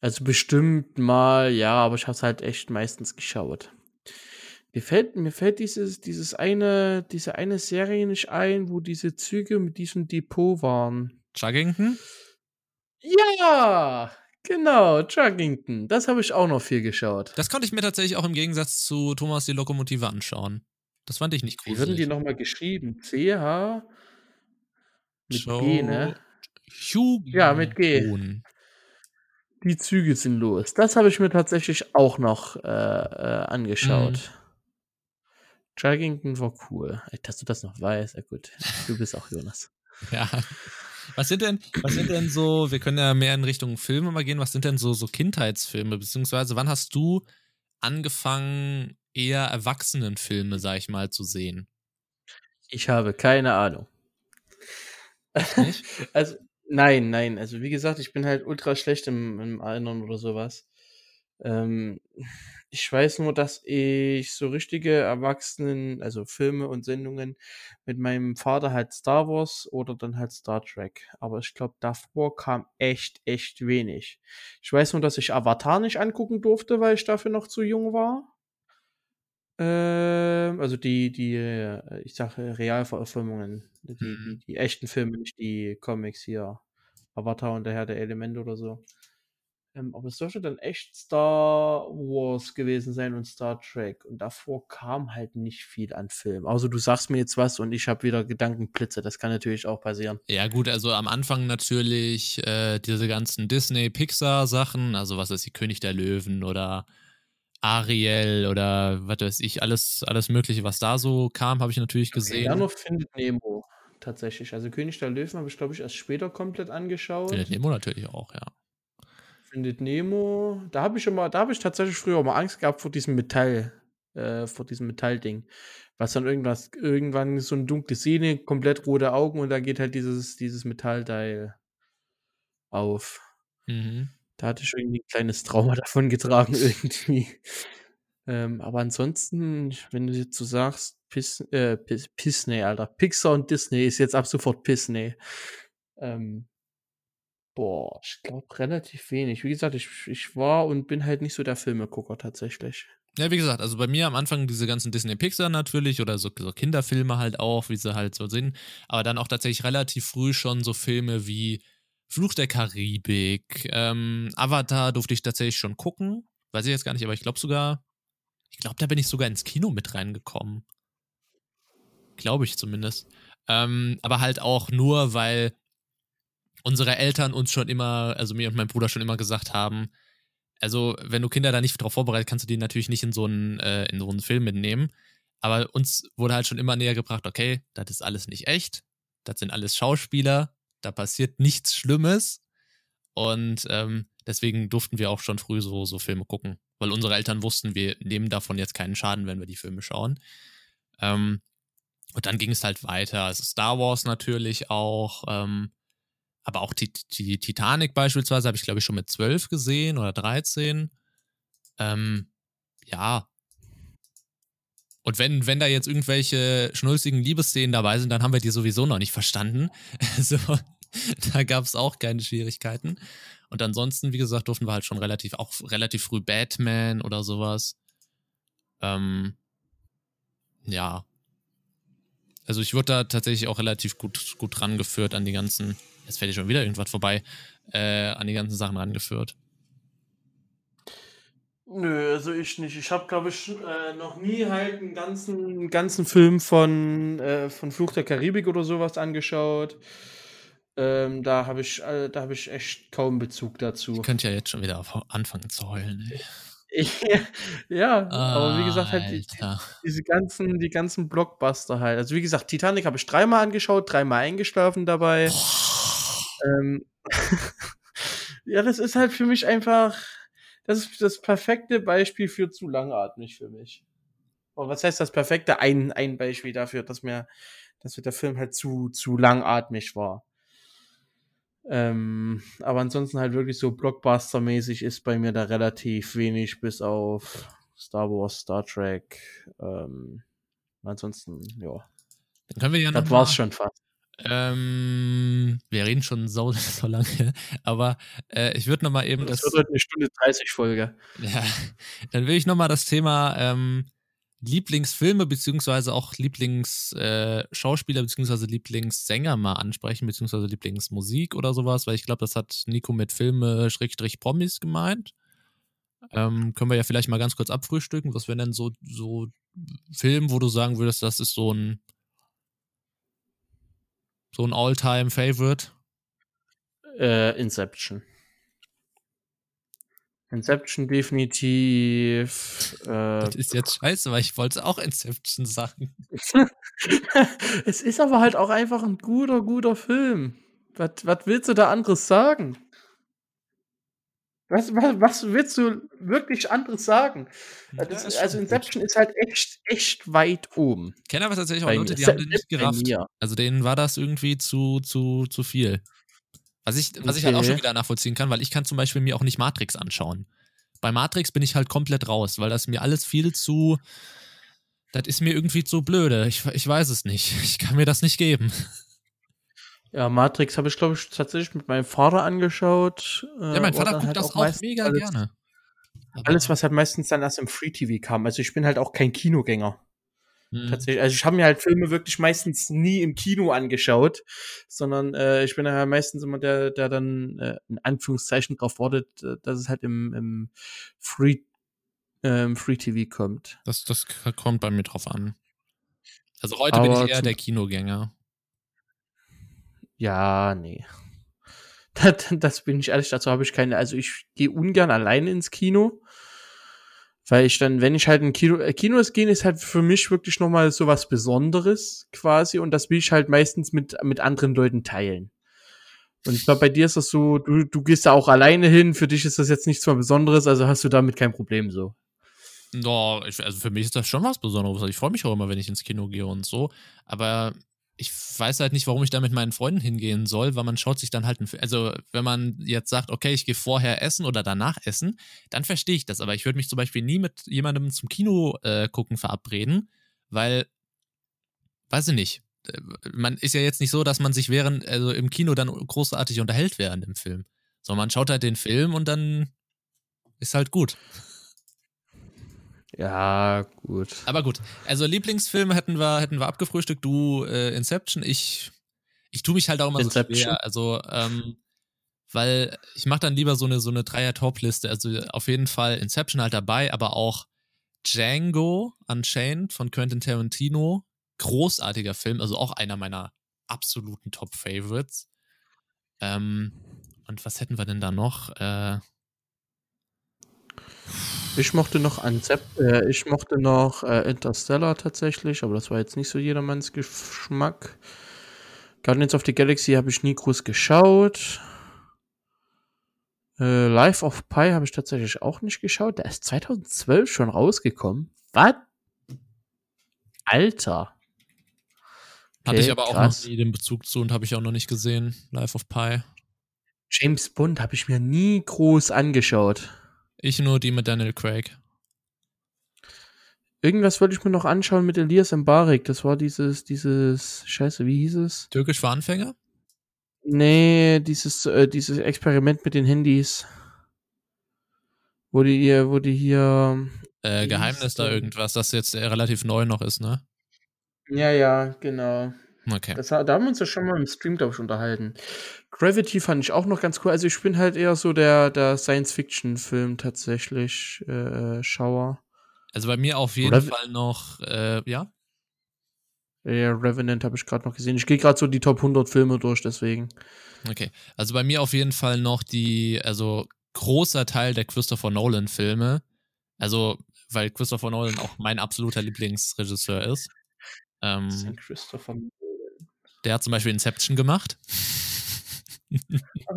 Speaker 1: Also bestimmt mal, ja, aber ich habe es halt echt meistens geschaut. Mir fällt, mir fällt dieses, dieses eine, diese eine Serie nicht ein, wo diese Züge mit diesem Depot waren.
Speaker 2: Chuggington?
Speaker 1: Ja, genau, Chuggington. Das habe ich auch noch viel geschaut.
Speaker 2: Das konnte ich mir tatsächlich auch im Gegensatz zu Thomas die Lokomotive anschauen. Das fand ich nicht
Speaker 1: Wie würden die nochmal geschrieben? CH mit
Speaker 2: Show-
Speaker 1: G, ne?
Speaker 2: Hugo.
Speaker 1: Ja, mit G. Die Züge sind los. Das habe ich mir tatsächlich auch noch äh, äh, angeschaut. Chuggington war cool. Dass du das noch weißt, ja gut. Du bist auch Jonas. [laughs]
Speaker 2: Ja. Was sind denn, was sind denn so, wir können ja mehr in Richtung Filme mal gehen, was sind denn so, so Kindheitsfilme, beziehungsweise wann hast du angefangen, eher Erwachsenenfilme, sag ich mal, zu sehen?
Speaker 1: Ich habe keine Ahnung.
Speaker 2: Nicht? [laughs]
Speaker 1: Also, nein, nein. Also, wie gesagt, ich bin halt ultra schlecht im, im Erinnern oder sowas. Ähm, ich weiß nur, dass ich so richtige Erwachsenen, also Filme und Sendungen mit meinem Vater halt Star Wars oder dann halt Star Trek. Aber ich glaube, davor kam echt, echt wenig. Ich weiß nur, dass ich Avatar nicht angucken durfte, weil ich dafür noch zu jung war. Ähm, also die, die, äh, ich sage Realverfilmungen, die, die,
Speaker 2: Mhm.
Speaker 1: die echten Filme, nicht die Comics hier. Avatar und der Herr der Elemente oder so. Ähm, aber es sollte dann echt Star Wars gewesen sein und Star Trek. Und davor kam halt nicht viel an Film. Also du sagst mir jetzt was und ich habe wieder Gedankenblitze. Das kann natürlich auch passieren.
Speaker 2: Ja, gut, also am Anfang natürlich äh, diese ganzen Disney-Pixar-Sachen, also was ist die König der Löwen oder Ariel oder was weiß ich, alles, alles Mögliche, was da so kam, habe ich natürlich gesehen.
Speaker 1: Ja, noch Findet Nemo tatsächlich. Also König der Löwen habe ich, glaube ich, erst später komplett angeschaut.
Speaker 2: Findet Nemo natürlich auch, ja.
Speaker 1: Findet Nemo, da habe ich immer da habe ich tatsächlich früher immer Angst gehabt vor diesem Metall äh, vor diesem Metallding, was dann irgendwas irgendwann so 'ne dunkle Szene, komplett rote Augen und dann geht halt dieses dieses Metallteil auf.
Speaker 2: Mhm.
Speaker 1: Da hatte ich irgendwie 'n kleines Trauma [laughs] davongetragen irgendwie. Ähm, aber ansonsten, wenn du jetzt so sagst, Pis äh, Pis Pisney, Alter. Pixar und Disney ist jetzt ab sofort Pisney. Ähm boah, ich glaube relativ wenig. Wie gesagt, ich ich war und bin halt nicht so der Filmegucker tatsächlich.
Speaker 2: Ja, wie gesagt, also bei mir am Anfang diese ganzen Disney Pixar natürlich oder so, so Kinderfilme halt auch, wie sie halt so sind. Aber dann auch tatsächlich relativ früh schon so Filme wie Fluch der Karibik, ähm, Avatar durfte ich tatsächlich schon gucken. Weiß ich jetzt gar nicht, aber ich glaube sogar, ich glaube, da bin ich sogar ins Kino mit reingekommen. Glaube ich zumindest. Ähm, aber halt auch nur, weil unsere Eltern uns schon immer, also mir und mein Bruder schon immer gesagt haben, also wenn du Kinder da nicht darauf vorbereitet, kannst du die natürlich nicht in so einen, äh, in so einen Film mitnehmen. Aber uns wurde halt schon immer näher gebracht, okay, das ist alles nicht echt, das sind alles Schauspieler, da passiert nichts Schlimmes. Und ähm, deswegen durften wir auch schon früh so, so Filme gucken, weil unsere Eltern wussten, wir nehmen davon jetzt keinen Schaden, wenn wir die Filme schauen. Ähm, und dann ging es halt weiter. Also Star Wars natürlich auch, ähm, aber auch die, die Titanic beispielsweise habe ich, glaube ich, schon mit zwölf gesehen oder 13. Ähm, ja. Und wenn, wenn da jetzt irgendwelche schnulzigen Liebesszenen dabei sind, dann haben wir die sowieso noch nicht verstanden. [laughs] Also, da gab es auch keine Schwierigkeiten. Und ansonsten, wie gesagt, durften wir halt schon relativ, auch relativ früh Batman oder sowas. Ähm, ja. Also ich wurde da tatsächlich auch relativ gut, gut rangeführt an die ganzen, jetzt fällt schon wieder irgendwas vorbei, äh, an die ganzen Sachen rangeführt.
Speaker 1: Nö, also ich nicht. Ich habe, glaube ich, äh, noch nie halt einen ganzen, ganzen Film von, äh, von Fluch der Karibik oder sowas angeschaut. Ähm, da habe ich, äh, da habe ich echt kaum Bezug dazu.
Speaker 2: Ich könnte ja jetzt schon wieder anfangen zu heulen. Ey. [laughs]
Speaker 1: ja, aber wie gesagt, halt die, diese ganzen, die ganzen Blockbuster halt. Also wie gesagt, Titanic habe ich dreimal angeschaut, dreimal eingeschlafen dabei. Ähm, [laughs] ja, das ist halt für mich einfach, das ist das perfekte Beispiel für zu langatmig für mich. Und was heißt das perfekte? Ein, ein Beispiel dafür, dass mir, dass mir der Film halt zu, zu langatmig war. Ähm, aber ansonsten halt wirklich so Blockbuster-mäßig ist bei mir da relativ wenig, bis auf Star Wars, Star Trek. Ähm, ansonsten, ja.
Speaker 2: Dann können wir ja
Speaker 1: Das war's schon fast.
Speaker 2: Ähm, wir reden schon so, [laughs] so lange, aber äh, ich würde noch mal eben
Speaker 1: das. Das wird heute eine Stunde 30 Folge. [laughs]
Speaker 2: Ja, dann will ich noch mal das Thema ähm, Lieblingsfilme beziehungsweise auch Lieblingsschauspieler äh, beziehungsweise Lieblingssänger mal ansprechen beziehungsweise Lieblingsmusik oder sowas, weil ich glaube, das hat Nico mit Filme Schrägstrich Promis gemeint. Ähm, können wir ja vielleicht mal ganz kurz abfrühstücken. Was wären denn so, so Film, wo du sagen würdest, das ist so ein so ein All-Time-Favorite?
Speaker 1: Äh, Inception. Inception definitiv. Äh,
Speaker 2: das ist jetzt scheiße, weil ich wollte auch Inception sagen. [laughs]
Speaker 1: es ist aber halt auch einfach ein guter, guter Film. Was, was willst du da anderes sagen? Was, was, was willst du wirklich anderes sagen? Ja, ist, also Inception gut. ist halt echt, echt weit oben.
Speaker 2: Ich kenne aber tatsächlich auch Leute, die haben den nicht gerafft. Also denen war das irgendwie zu, zu, zu viel. Was ich, was okay. ich halt auch schon wieder nachvollziehen kann, weil ich kann zum Beispiel mir auch nicht Matrix anschauen. Bei Matrix bin ich halt komplett raus, weil das mir alles viel zu. Das ist mir irgendwie zu blöde. Ich, ich weiß es nicht. Ich kann mir das nicht geben.
Speaker 1: Ja, Matrix habe ich, glaube ich, tatsächlich mit meinem Vater angeschaut.
Speaker 2: Äh, ja, mein Vater guckt halt das auch, auch mega
Speaker 1: alles,
Speaker 2: gerne.
Speaker 1: Aber alles, was halt meistens dann erst im Free TV kam. Also ich bin halt auch kein Kinogänger. Mhm. Tatsächlich. Also ich habe mir halt Filme wirklich meistens nie im Kino angeschaut, sondern äh, ich bin ja meistens immer der, der dann äh, in Anführungszeichen drauf wartet, äh, dass es halt im, im Free, äh, Free TV kommt.
Speaker 2: Das, das kommt bei mir drauf an. Also heute Aber bin ich eher der Kinogänger.
Speaker 1: Ja, nee. [laughs] Das, das bin ich ehrlich, dazu habe ich keine, also ich gehe ungern alleine ins Kino. Weil ich dann, wenn ich halt in Kino, äh, Kinos gehe, ist halt für mich wirklich nochmal so was Besonderes quasi und das will ich halt meistens mit, mit anderen Leuten teilen. Und ich glaube, bei dir ist das so, du, du gehst da auch alleine hin, für dich ist das jetzt nichts mehr Besonderes, also hast du damit kein Problem so.
Speaker 2: No, ich, also für mich ist das schon was Besonderes. Ich freue mich auch immer, wenn ich ins Kino gehe und so. Aber ich weiß halt nicht, warum ich da mit meinen Freunden hingehen soll, weil man schaut sich dann halt, also wenn man jetzt sagt, okay, ich gehe vorher essen oder danach essen, dann verstehe ich das. Aber ich würde mich zum Beispiel nie mit jemandem zum Kino äh, gucken verabreden, weil, weiß ich nicht, äh, man ist ja jetzt nicht so, dass man sich während, also im Kino dann großartig unterhält während dem Film. So, man schaut halt den Film und dann ist halt gut.
Speaker 1: Ja, gut.
Speaker 2: Aber gut, also Lieblingsfilm hätten wir, hätten wir abgefrühstückt. Du äh, Inception, ich, ich tue mich halt auch immer Inception. so schwer. Also, ähm, weil ich mache dann lieber so eine, so eine Dreier-Top-Liste. Also auf jeden Fall Inception halt dabei, aber auch Django Unchained von Quentin Tarantino. Großartiger Film, also auch einer meiner absoluten Top-Favorites. Ähm, und was hätten wir denn da noch? Äh,
Speaker 1: ich mochte noch Anzept, äh, ich mochte noch äh, Interstellar tatsächlich, aber das war jetzt nicht so jedermanns Geschmack. Guardians of the Galaxy habe ich nie groß geschaut. Äh, Life of Pi habe ich tatsächlich auch nicht geschaut. Der ist 2012 schon rausgekommen. Was? Alter.
Speaker 2: Okay, Hatte ich aber auch noch nie den Bezug zu und habe ich auch noch nicht gesehen. Life of Pi.
Speaker 1: James Bond habe ich mir nie groß angeschaut.
Speaker 2: Ich nur die mit Daniel Craig.
Speaker 1: Irgendwas wollte ich mir noch anschauen mit Elias Mbarek. Das war dieses, dieses, scheiße, wie hieß es?
Speaker 2: Türkisch für Anfänger?
Speaker 1: Nee, dieses, äh, dieses Experiment mit den Handys. Wo die hier, wo die hier.
Speaker 2: Äh, Geheimnis da irgendwas, das jetzt relativ neu noch ist, ne?
Speaker 1: Ja, ja, genau.
Speaker 2: Okay.
Speaker 1: Das, da haben wir uns ja schon mal im Stream, glaube ich, unterhalten. Gravity fand ich auch noch ganz cool. Also ich bin halt eher so der, der Science-Fiction-Film tatsächlich äh, Schauer.
Speaker 2: Also bei mir auf jeden Rev Fall noch, äh, ja.
Speaker 1: Ja, Revenant habe ich gerade noch gesehen. Ich gehe gerade so die Top 100 Filme durch, deswegen.
Speaker 2: Okay, also bei mir auf jeden Fall noch die, also großer Teil der Christopher Nolan-Filme. Also, weil Christopher Nolan auch mein absoluter Lieblingsregisseur ist. Ähm, Christopher der hat zum Beispiel Inception gemacht. [laughs]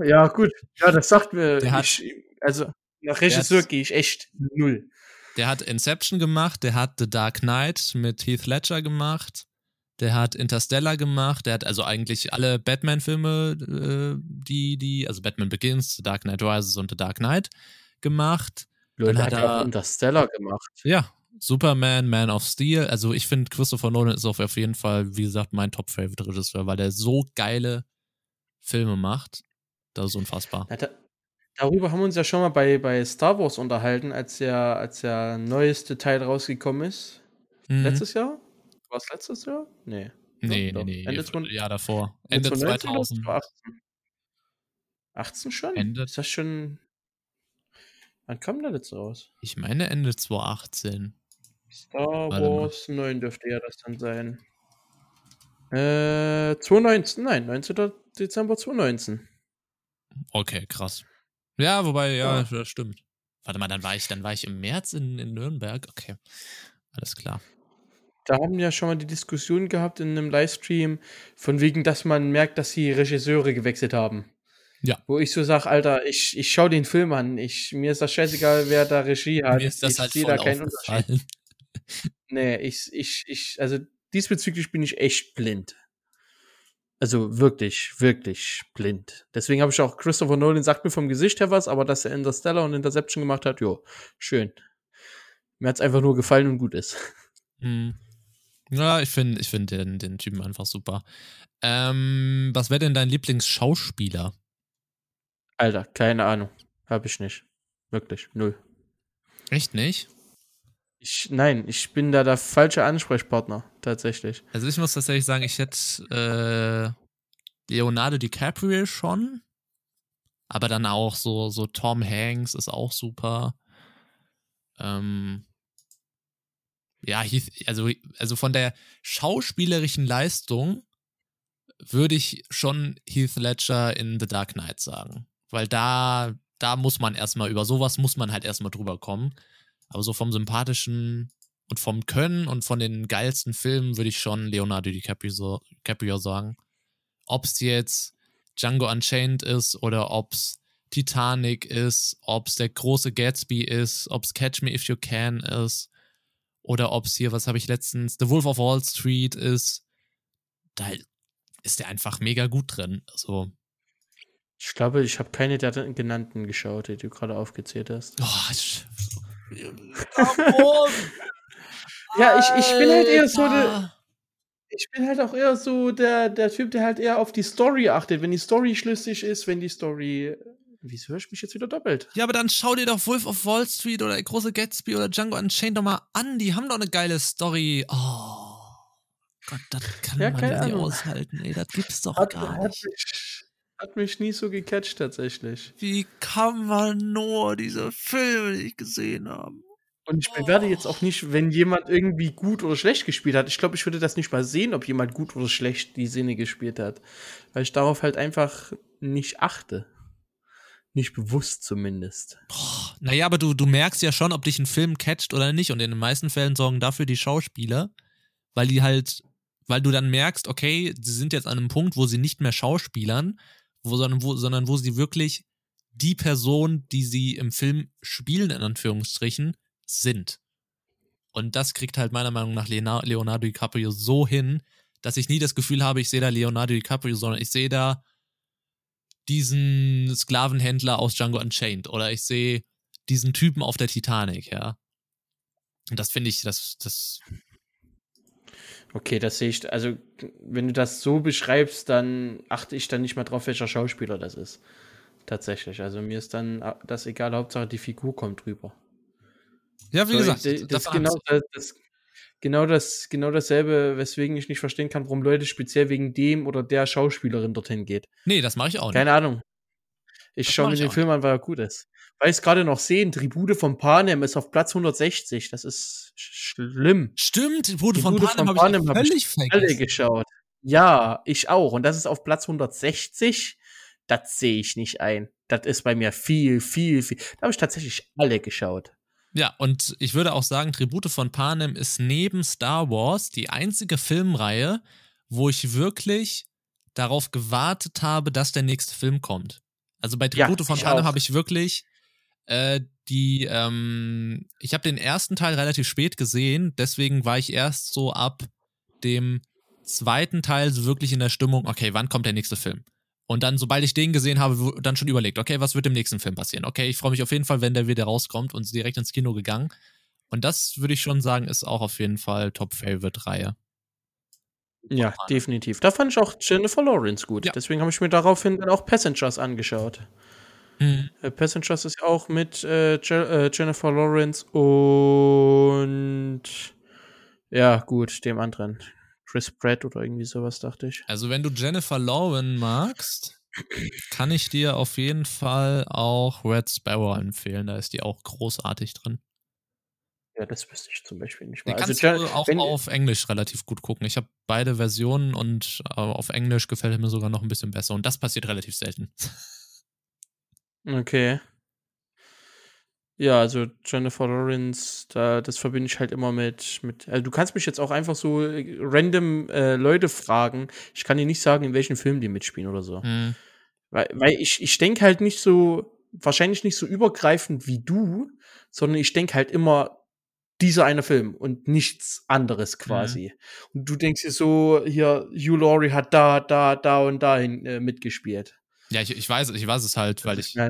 Speaker 1: ja, gut. Ja, das sagt mir. Der ich, also, nach Regisseur gehe ich echt null.
Speaker 2: Der hat Inception gemacht, der hat The Dark Knight mit Heath Ledger gemacht, der hat Interstellar gemacht, der hat also eigentlich alle Batman-Filme, äh, die, die, also Batman Begins, The Dark Knight Rises und The Dark Knight gemacht.
Speaker 1: Ja, Dann hat er auch Interstellar gemacht.
Speaker 2: Ja, Superman, Man of Steel. Also ich finde, Christopher Nolan ist auf jeden Fall, wie gesagt, mein Top-Favorite-Regisseur, weil der so geile Filme macht. Das ist unfassbar.
Speaker 1: Ja, da, darüber haben wir uns ja schon mal bei, bei Star Wars unterhalten, als der, als der neueste Teil rausgekommen ist. Mhm. Letztes Jahr? War es letztes Jahr? Nee.
Speaker 2: Nee, nee, nee. Ende nee. Jahr davor. Ende 2000.
Speaker 1: 18? 18 schon?
Speaker 2: Ende.
Speaker 1: Ist das schon. Wann kam der jetzt raus?
Speaker 2: Ich meine Ende 2018.
Speaker 1: Star Wars 9 dürfte ja das dann sein. Äh, 2019, nein, 19. Dezember 2019.
Speaker 2: Okay, krass. Ja, wobei, ja, ja, das stimmt. Warte mal, dann war ich, dann war ich im März in, in Nürnberg. Okay. Alles klar.
Speaker 1: Da haben wir ja schon mal die Diskussion gehabt in einem Livestream, von wegen, dass man merkt, dass die Regisseure gewechselt haben.
Speaker 2: Ja.
Speaker 1: Wo ich so sage, Alter, ich, ich schaue den Film an. Ich, mir ist das scheißegal, wer da Regie hat.
Speaker 2: Mir ist das
Speaker 1: ich
Speaker 2: halt sehe da keinen Unterschied.
Speaker 1: Nee, ich, ich, ich, also diesbezüglich bin ich echt blind. Also wirklich, wirklich blind. Deswegen habe ich auch Christopher Nolan sagt mir vom Gesicht her was, aber dass er Interstellar und Interception gemacht hat, jo, schön. Mir hat es einfach nur gefallen und gut ist.
Speaker 2: Hm. Ja, ich finde ich find den, den Typen einfach super. Ähm, was wäre denn dein Lieblingsschauspieler?
Speaker 1: Alter, keine Ahnung. Habe ich nicht. Wirklich, null.
Speaker 2: Echt nicht?
Speaker 1: Ich, nein, ich bin da der falsche Ansprechpartner, tatsächlich.
Speaker 2: Also ich muss tatsächlich sagen, ich hätte äh, Leonardo DiCaprio schon, aber dann auch so, so Tom Hanks ist auch super. Ähm, ja, also, also von der schauspielerischen Leistung würde ich schon Heath Ledger in The Dark Knight sagen. Weil da, da muss man erstmal, über sowas muss man halt erstmal drüber kommen. Aber so vom sympathischen und vom Können und von den geilsten Filmen würde ich schon Leonardo DiCaprio, DiCaprio sagen. Ob es jetzt Django Unchained ist oder ob's Titanic ist, ob's der große Gatsby ist, ob's Catch Me If You Can ist oder ob's hier, was habe ich letztens, The Wolf of Wall Street ist. Da ist der einfach mega gut drin. Also
Speaker 1: Ich glaube, ich habe keine der genannten geschaut, die du gerade aufgezählt hast.
Speaker 2: Oh, [laughs]
Speaker 1: Ja, ich, ich bin halt eher so der, ich bin halt auch eher so der, der Typ, der halt eher auf die Story achtet. Wenn die Story schlüssig ist, wenn die Story. Wieso höre ich mich jetzt wieder doppelt?
Speaker 2: Ja, aber dann schau dir doch Wolf of Wall Street oder Große Gatsby oder Django Unchained doch mal an. Die haben doch eine geile Story. Oh. Gott, das kann
Speaker 1: Ja,
Speaker 2: man nicht aushalten, ey. Das gibt's doch
Speaker 1: Hat,
Speaker 2: gar
Speaker 1: hat,
Speaker 2: nicht.
Speaker 1: Hat mich nie so gecatcht, tatsächlich.
Speaker 2: Wie kann man nur diese Filme nicht gesehen haben?
Speaker 1: Und ich bewerte jetzt auch nicht, wenn jemand irgendwie gut oder schlecht gespielt hat. Ich glaube, ich würde das nicht mal sehen, ob jemand gut oder schlecht die Sinne gespielt hat. Weil ich darauf halt einfach nicht achte. Nicht bewusst zumindest.
Speaker 2: Boah, naja, aber du, du merkst ja schon, ob dich ein Film catcht oder nicht. Und in den meisten Fällen sorgen dafür die Schauspieler, weil die halt, weil du dann merkst, okay, sie sind jetzt an einem Punkt, wo sie nicht mehr Schauspielern, wo, sondern, wo, sondern wo sie wirklich die Person, die sie im Film spielen, in Anführungsstrichen, sind. Und das kriegt halt meiner Meinung nach Leona- Leonardo DiCaprio so hin, dass ich nie das Gefühl habe, ich sehe da Leonardo DiCaprio, sondern ich sehe da diesen Sklavenhändler aus Django Unchained oder ich sehe diesen Typen auf der Titanic, ja. Und das finde ich, das, das,
Speaker 1: Okay, das sehe ich. Also, wenn du das so beschreibst, dann achte ich dann nicht mal drauf, welcher Schauspieler das ist. Tatsächlich. Also, mir ist dann äh, das egal, Hauptsache die Figur kommt rüber.
Speaker 2: ja, wie
Speaker 1: So,
Speaker 2: gesagt,
Speaker 1: ich- das,
Speaker 2: davon
Speaker 1: genau, das, das, genau, das, genau dasselbe, weswegen ich nicht verstehen kann, warum Leute speziell wegen dem oder der Schauspielerin dorthin geht.
Speaker 2: nee, das mache ich auch nicht.
Speaker 1: Keine Ahnung. Ich schaue mir den Film an, weil er gut ist. Weil ich es gerade noch sehen, Tribute von Panem ist auf Platz 160. Das ist sch- schlimm.
Speaker 2: Stimmt, Die von Panem
Speaker 1: von
Speaker 2: habe
Speaker 1: Panem
Speaker 2: ich
Speaker 1: hab ich Alle geschaut. Ja, ich auch. Und das ist auf Platz 160. Das sehe ich nicht ein. Das ist bei mir viel, viel, viel. Da habe ich tatsächlich alle geschaut.
Speaker 2: Ja, und ich würde auch sagen, Tribute von Panem ist neben Star Wars die einzige Filmreihe, wo ich wirklich darauf gewartet habe, dass der nächste Film kommt. Also bei
Speaker 1: Ja,
Speaker 2: Tribute von
Speaker 1: ich
Speaker 2: Panem habe ich wirklich äh, die, ähm, ich habe den ersten Teil relativ spät gesehen, deswegen war ich erst so ab dem zweiten Teil so wirklich in der Stimmung, okay, wann kommt der nächste Film? Und dann, sobald ich den gesehen habe, dann schon überlegt, okay, was wird im nächsten Film passieren? Okay, ich freue mich auf jeden Fall, wenn der wieder rauskommt und direkt ins Kino gegangen. Und das würde ich schon sagen, ist auch auf jeden Fall Top-Favorite-Reihe.
Speaker 1: Ja, definitiv. Da fand ich auch Jennifer Lawrence gut.
Speaker 2: Ja.
Speaker 1: Deswegen habe ich mir daraufhin dann auch Passengers angeschaut.
Speaker 2: Hm.
Speaker 1: Äh, Passengers ist ja auch mit äh, äh, Jennifer Lawrence und ja, gut, dem anderen. Chris Pratt oder irgendwie sowas, dachte ich.
Speaker 2: Also, wenn du Jennifer Lowen magst, kann ich dir auf jeden Fall auch Red Sparrow empfehlen. Da ist die auch großartig drin.
Speaker 1: Ja, das wüsste ich zum Beispiel nicht
Speaker 2: Den
Speaker 1: mal. Also,
Speaker 2: kannst du auch auf Englisch relativ gut gucken. Ich habe beide Versionen und äh, auf Englisch gefällt mir sogar noch ein bisschen besser. Und das passiert relativ selten. [laughs]
Speaker 1: Okay. Ja, also Jennifer Lawrence, da, das verbinde ich halt immer mit, mit. Also du kannst mich jetzt auch einfach so äh, random äh, Leute fragen. Ich kann dir nicht sagen, in welchen Film die mitspielen oder so.
Speaker 2: Hm.
Speaker 1: Weil, weil ich, ich denke halt nicht so, wahrscheinlich nicht so übergreifend wie du, sondern ich denke halt immer, dieser eine Film und nichts anderes quasi. Und du denkst dir so, hier, Hugh Laurie hat da, da, da und dahin äh, mitgespielt.
Speaker 2: Ja, ich, ich weiß, ich weiß es halt, weil ich,
Speaker 1: Ja,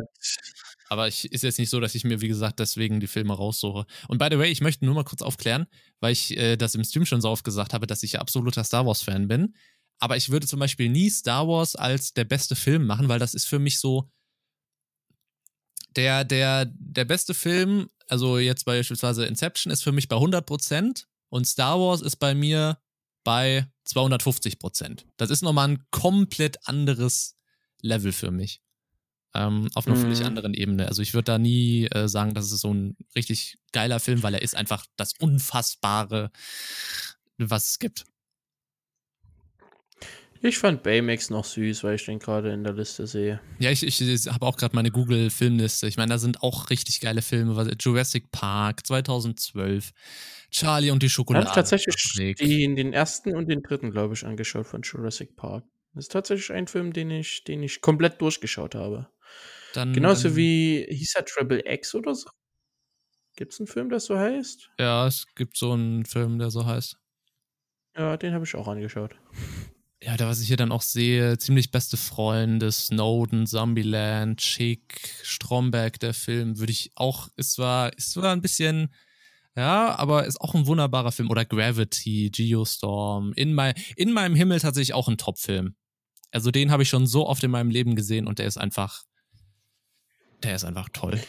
Speaker 2: aber ich ist jetzt nicht so, dass ich mir, wie gesagt, deswegen die Filme raussuche. Und by the way, ich möchte nur mal kurz aufklären, weil ich äh, das im Stream schon so oft gesagt habe, dass ich absoluter Star Wars-Fan bin. Aber ich würde zum Beispiel nie Star Wars als der beste Film machen, weil das ist für mich so. Der, der, der beste Film, also jetzt beispielsweise Inception, ist für mich bei 100% und Star Wars ist bei mir bei 250%. Das ist nochmal ein komplett anderes Level für mich. Ähm, auf einer völlig
Speaker 1: Mhm.
Speaker 2: anderen Ebene. Also ich würde da nie äh, sagen, das ist so ein richtig geiler Film, weil er ist einfach das Unfassbare, was es gibt.
Speaker 1: Ich fand Baymax noch süß, weil ich den gerade in der Liste sehe.
Speaker 2: Ja, ich, ich, habe auch gerade meine Google-Filmliste. Ich meine, da sind auch richtig geile Filme. Jurassic Park 2012, Charlie und die Schokolade.
Speaker 1: habe ich tatsächlich
Speaker 2: Fabrik.
Speaker 1: den, den ersten und den dritten, glaube ich, angeschaut von Jurassic Park. Das ist tatsächlich ein Film, den ich, den ich komplett durchgeschaut habe.
Speaker 2: Dann,
Speaker 1: Genauso
Speaker 2: dann,
Speaker 1: wie, hieß er Triple X oder so? Gibt es einen Film, der so heißt?
Speaker 2: Ja, es gibt so einen Film, der so heißt.
Speaker 1: Ja, den habe ich auch angeschaut.
Speaker 2: Ja, da was ich hier dann auch sehe, ziemlich beste Freunde, Snowden, Zombieland, Chick, Stromberg, der Film, würde ich auch, es war, es war ein bisschen, ja, aber ist auch ein wunderbarer Film. Oder Gravity, Geostorm, in, mein, in meinem Himmel tatsächlich auch ein Top-Film. Also den habe ich schon so oft in meinem Leben gesehen und der ist einfach, der ist einfach toll.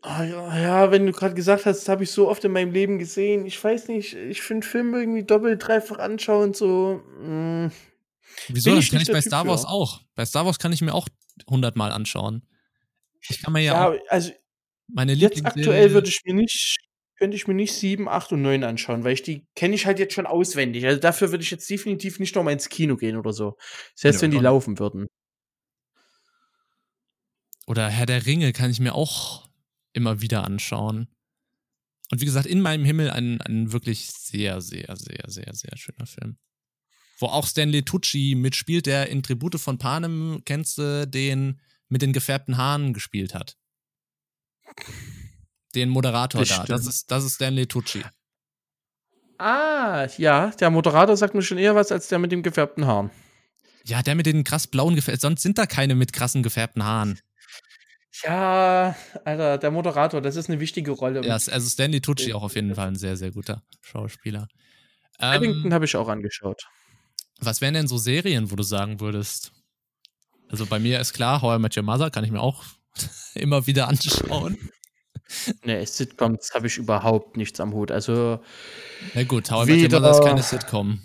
Speaker 1: Ah, ja, ja, wenn du gerade gesagt hast, das habe ich so oft in meinem Leben gesehen. Ich weiß nicht, ich finde Filme irgendwie doppelt, dreifach anschauen, so. Mh.
Speaker 2: Wieso?
Speaker 1: Bin
Speaker 2: Das kann ich bei
Speaker 1: Typ
Speaker 2: Star Wars
Speaker 1: für.
Speaker 2: auch. Bei Star Wars kann ich mir auch hundertmal anschauen. Ich kann mir ja, auch
Speaker 1: Ja, also
Speaker 2: meine
Speaker 1: jetzt aktuell würde ich mir nicht, könnte ich mir nicht 7, 8 und 9 anschauen, weil ich die kenne ich halt jetzt schon auswendig. Also dafür würde ich jetzt definitiv nicht noch mal ins Kino gehen oder so. Selbst
Speaker 2: Ja,
Speaker 1: wenn die laufen würden.
Speaker 2: Oder Herr der Ringe kann ich mir auch immer wieder anschauen. Und wie gesagt, in meinem Himmel ein, ein wirklich sehr, sehr, sehr, sehr, sehr schöner Film. Wo auch Stanley Tucci mitspielt, der in Tribute von Panem, kennst du, den mit den gefärbten Haaren gespielt hat. Den Moderator
Speaker 1: Das
Speaker 2: da. Das ist, das ist Stanley Tucci.
Speaker 1: Ah, ja, der Moderator sagt mir schon eher was als der mit dem gefärbten Haaren.
Speaker 2: Ja, der mit den krass blauen gefärbten, sonst sind da keine mit krassen gefärbten Haaren.
Speaker 1: Ja, Alter, der Moderator, das ist eine wichtige Rolle.
Speaker 2: Ja, also Stanley Tucci auch auf jeden Fall ein sehr, sehr guter Schauspieler.
Speaker 1: Paddington
Speaker 2: Ähm,
Speaker 1: habe ich auch angeschaut.
Speaker 2: was wären denn so Serien, wo du sagen würdest? Also bei mir ist klar, How I Met Your Mother kann ich mir auch [laughs] immer wieder anschauen. [laughs]
Speaker 1: Ne, Sitcoms habe ich überhaupt nichts am Hut. Also,
Speaker 2: Na gut, How I Met Your
Speaker 1: Wieder-
Speaker 2: Mother ist keine Sitcom.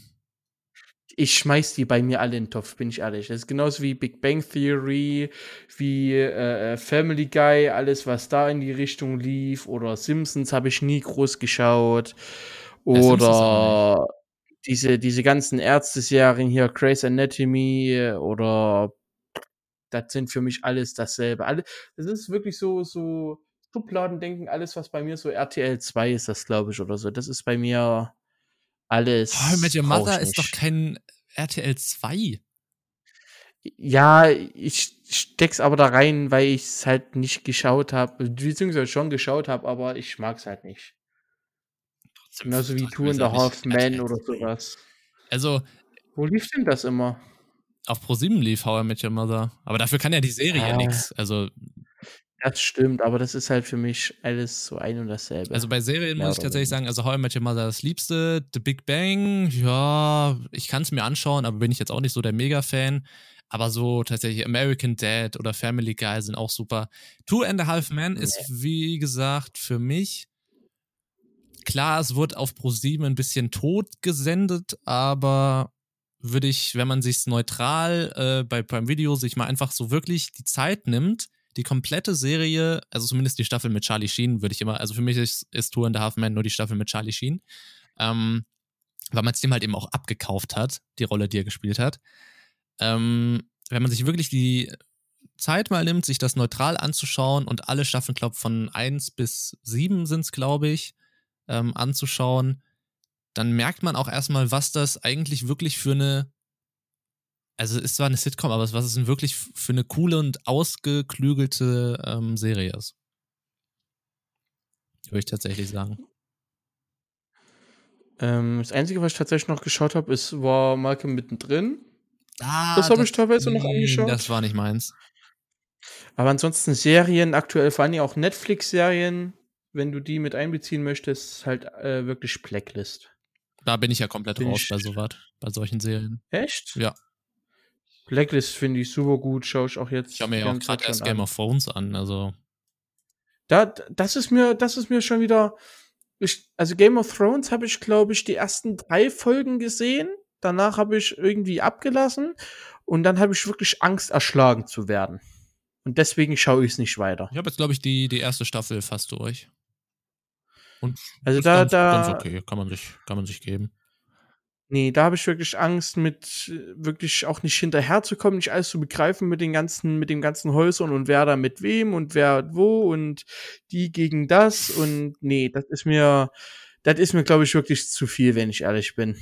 Speaker 1: ich schmeiß die bei mir alle in den Topf, bin ich ehrlich. Das ist genauso wie Big Bang Theory, wie äh, äh, Family Guy, alles, was da in die Richtung lief. Oder Simpsons habe ich nie groß geschaut. Oder diese, diese ganzen Ärzteserien hier, Grey's Anatomy äh, oder das sind für mich alles dasselbe. Alle, das ist wirklich so, so Schubladendenken, alles, was bei mir so RTL 2 ist, das glaube ich, oder so. Das ist bei mir alles.
Speaker 2: How Met Your Mother ist doch kein RTL 2.
Speaker 1: Ja, ich steck's aber da rein, weil ich es halt nicht geschaut habe, beziehungsweise schon geschaut habe, aber ich mag's halt nicht. Genauso wie Two and a Half Men oder sowas.
Speaker 2: Also
Speaker 1: Wo lief denn das immer?
Speaker 2: auf ProSieben lief How I Met Your Mother. Aber dafür kann ja die Serie
Speaker 1: Ah.
Speaker 2: nichts. Also,
Speaker 1: Das stimmt, aber das ist halt für mich alles so ein und dasselbe.
Speaker 2: also bei Serien
Speaker 1: Mehr
Speaker 2: muss ich tatsächlich sagen, also How I Met Your Mother das Liebste, The Big Bang, ja, ich kann es mir anschauen, aber bin ich jetzt auch nicht so der Mega-Fan. Aber so tatsächlich American Dad oder Family Guy sind auch super. Two and a Half Men ist, wie gesagt, für mich klar, es wird auf ProSieben ein bisschen tot gesendet, aber würde ich, wenn man sich neutral äh, bei Prime Video sich mal einfach so wirklich die Zeit nimmt, die komplette Serie, also zumindest die Staffel mit Charlie Sheen, würde ich immer, also für mich ist, ist Two and a Half Men nur die Staffel mit Charlie Sheen, ähm, weil man es dem halt eben auch abgekauft hat, die Rolle, die er gespielt hat. Ähm, wenn man sich wirklich die Zeit mal nimmt, sich das neutral anzuschauen und alle Staffeln, glaube von 1 bis 7 sind es, glaube ich, ähm, anzuschauen, dann merkt man auch erstmal, was das eigentlich wirklich für eine, also es ist zwar eine Sitcom, aber was es wirklich für eine coole und ausgeklügelte ähm, Serie ist. Würde ich tatsächlich sagen.
Speaker 1: Ähm, das Einzige, was ich tatsächlich noch geschaut habe, ist, war Malcolm mittendrin.
Speaker 2: Ah,
Speaker 1: Das habe ich teilweise noch
Speaker 2: nee,
Speaker 1: angeschaut.
Speaker 2: Das war nicht meins.
Speaker 1: Aber ansonsten Serien, aktuell vor allem auch Netflix-Serien, wenn du die mit einbeziehen möchtest, halt äh, wirklich Blacklist.
Speaker 2: Da bin ich ja komplett
Speaker 1: Bin
Speaker 2: raus bei sowas, bei solchen Serien.
Speaker 1: Echt?
Speaker 2: Ja.
Speaker 1: Blacklist finde ich super gut, schaue ich auch jetzt.
Speaker 2: Ich habe mir ja auch gerade erst Game of Thrones an, also
Speaker 1: Da, das ist mir, das ist mir schon wieder. Ich, also Game of Thrones habe ich, glaube ich, die ersten drei Folgen gesehen. Danach habe ich irgendwie abgelassen und dann habe ich wirklich Angst, erschlagen zu werden. Und deswegen schaue ich es nicht weiter.
Speaker 2: ich habe jetzt, glaube ich, die, die erste Staffel fast durch. Und
Speaker 1: Also da,
Speaker 2: ganz,
Speaker 1: da,
Speaker 2: ganz okay, kann man sich, kann man sich geben.
Speaker 1: Nee, da habe ich wirklich Angst, mit äh, wirklich auch nicht hinterherzukommen, nicht alles zu begreifen mit den ganzen, mit den ganzen Häusern und wer da mit wem und wer wo und die gegen das und nee, das ist mir, das ist mir, glaube ich, wirklich zu viel, wenn ich ehrlich bin.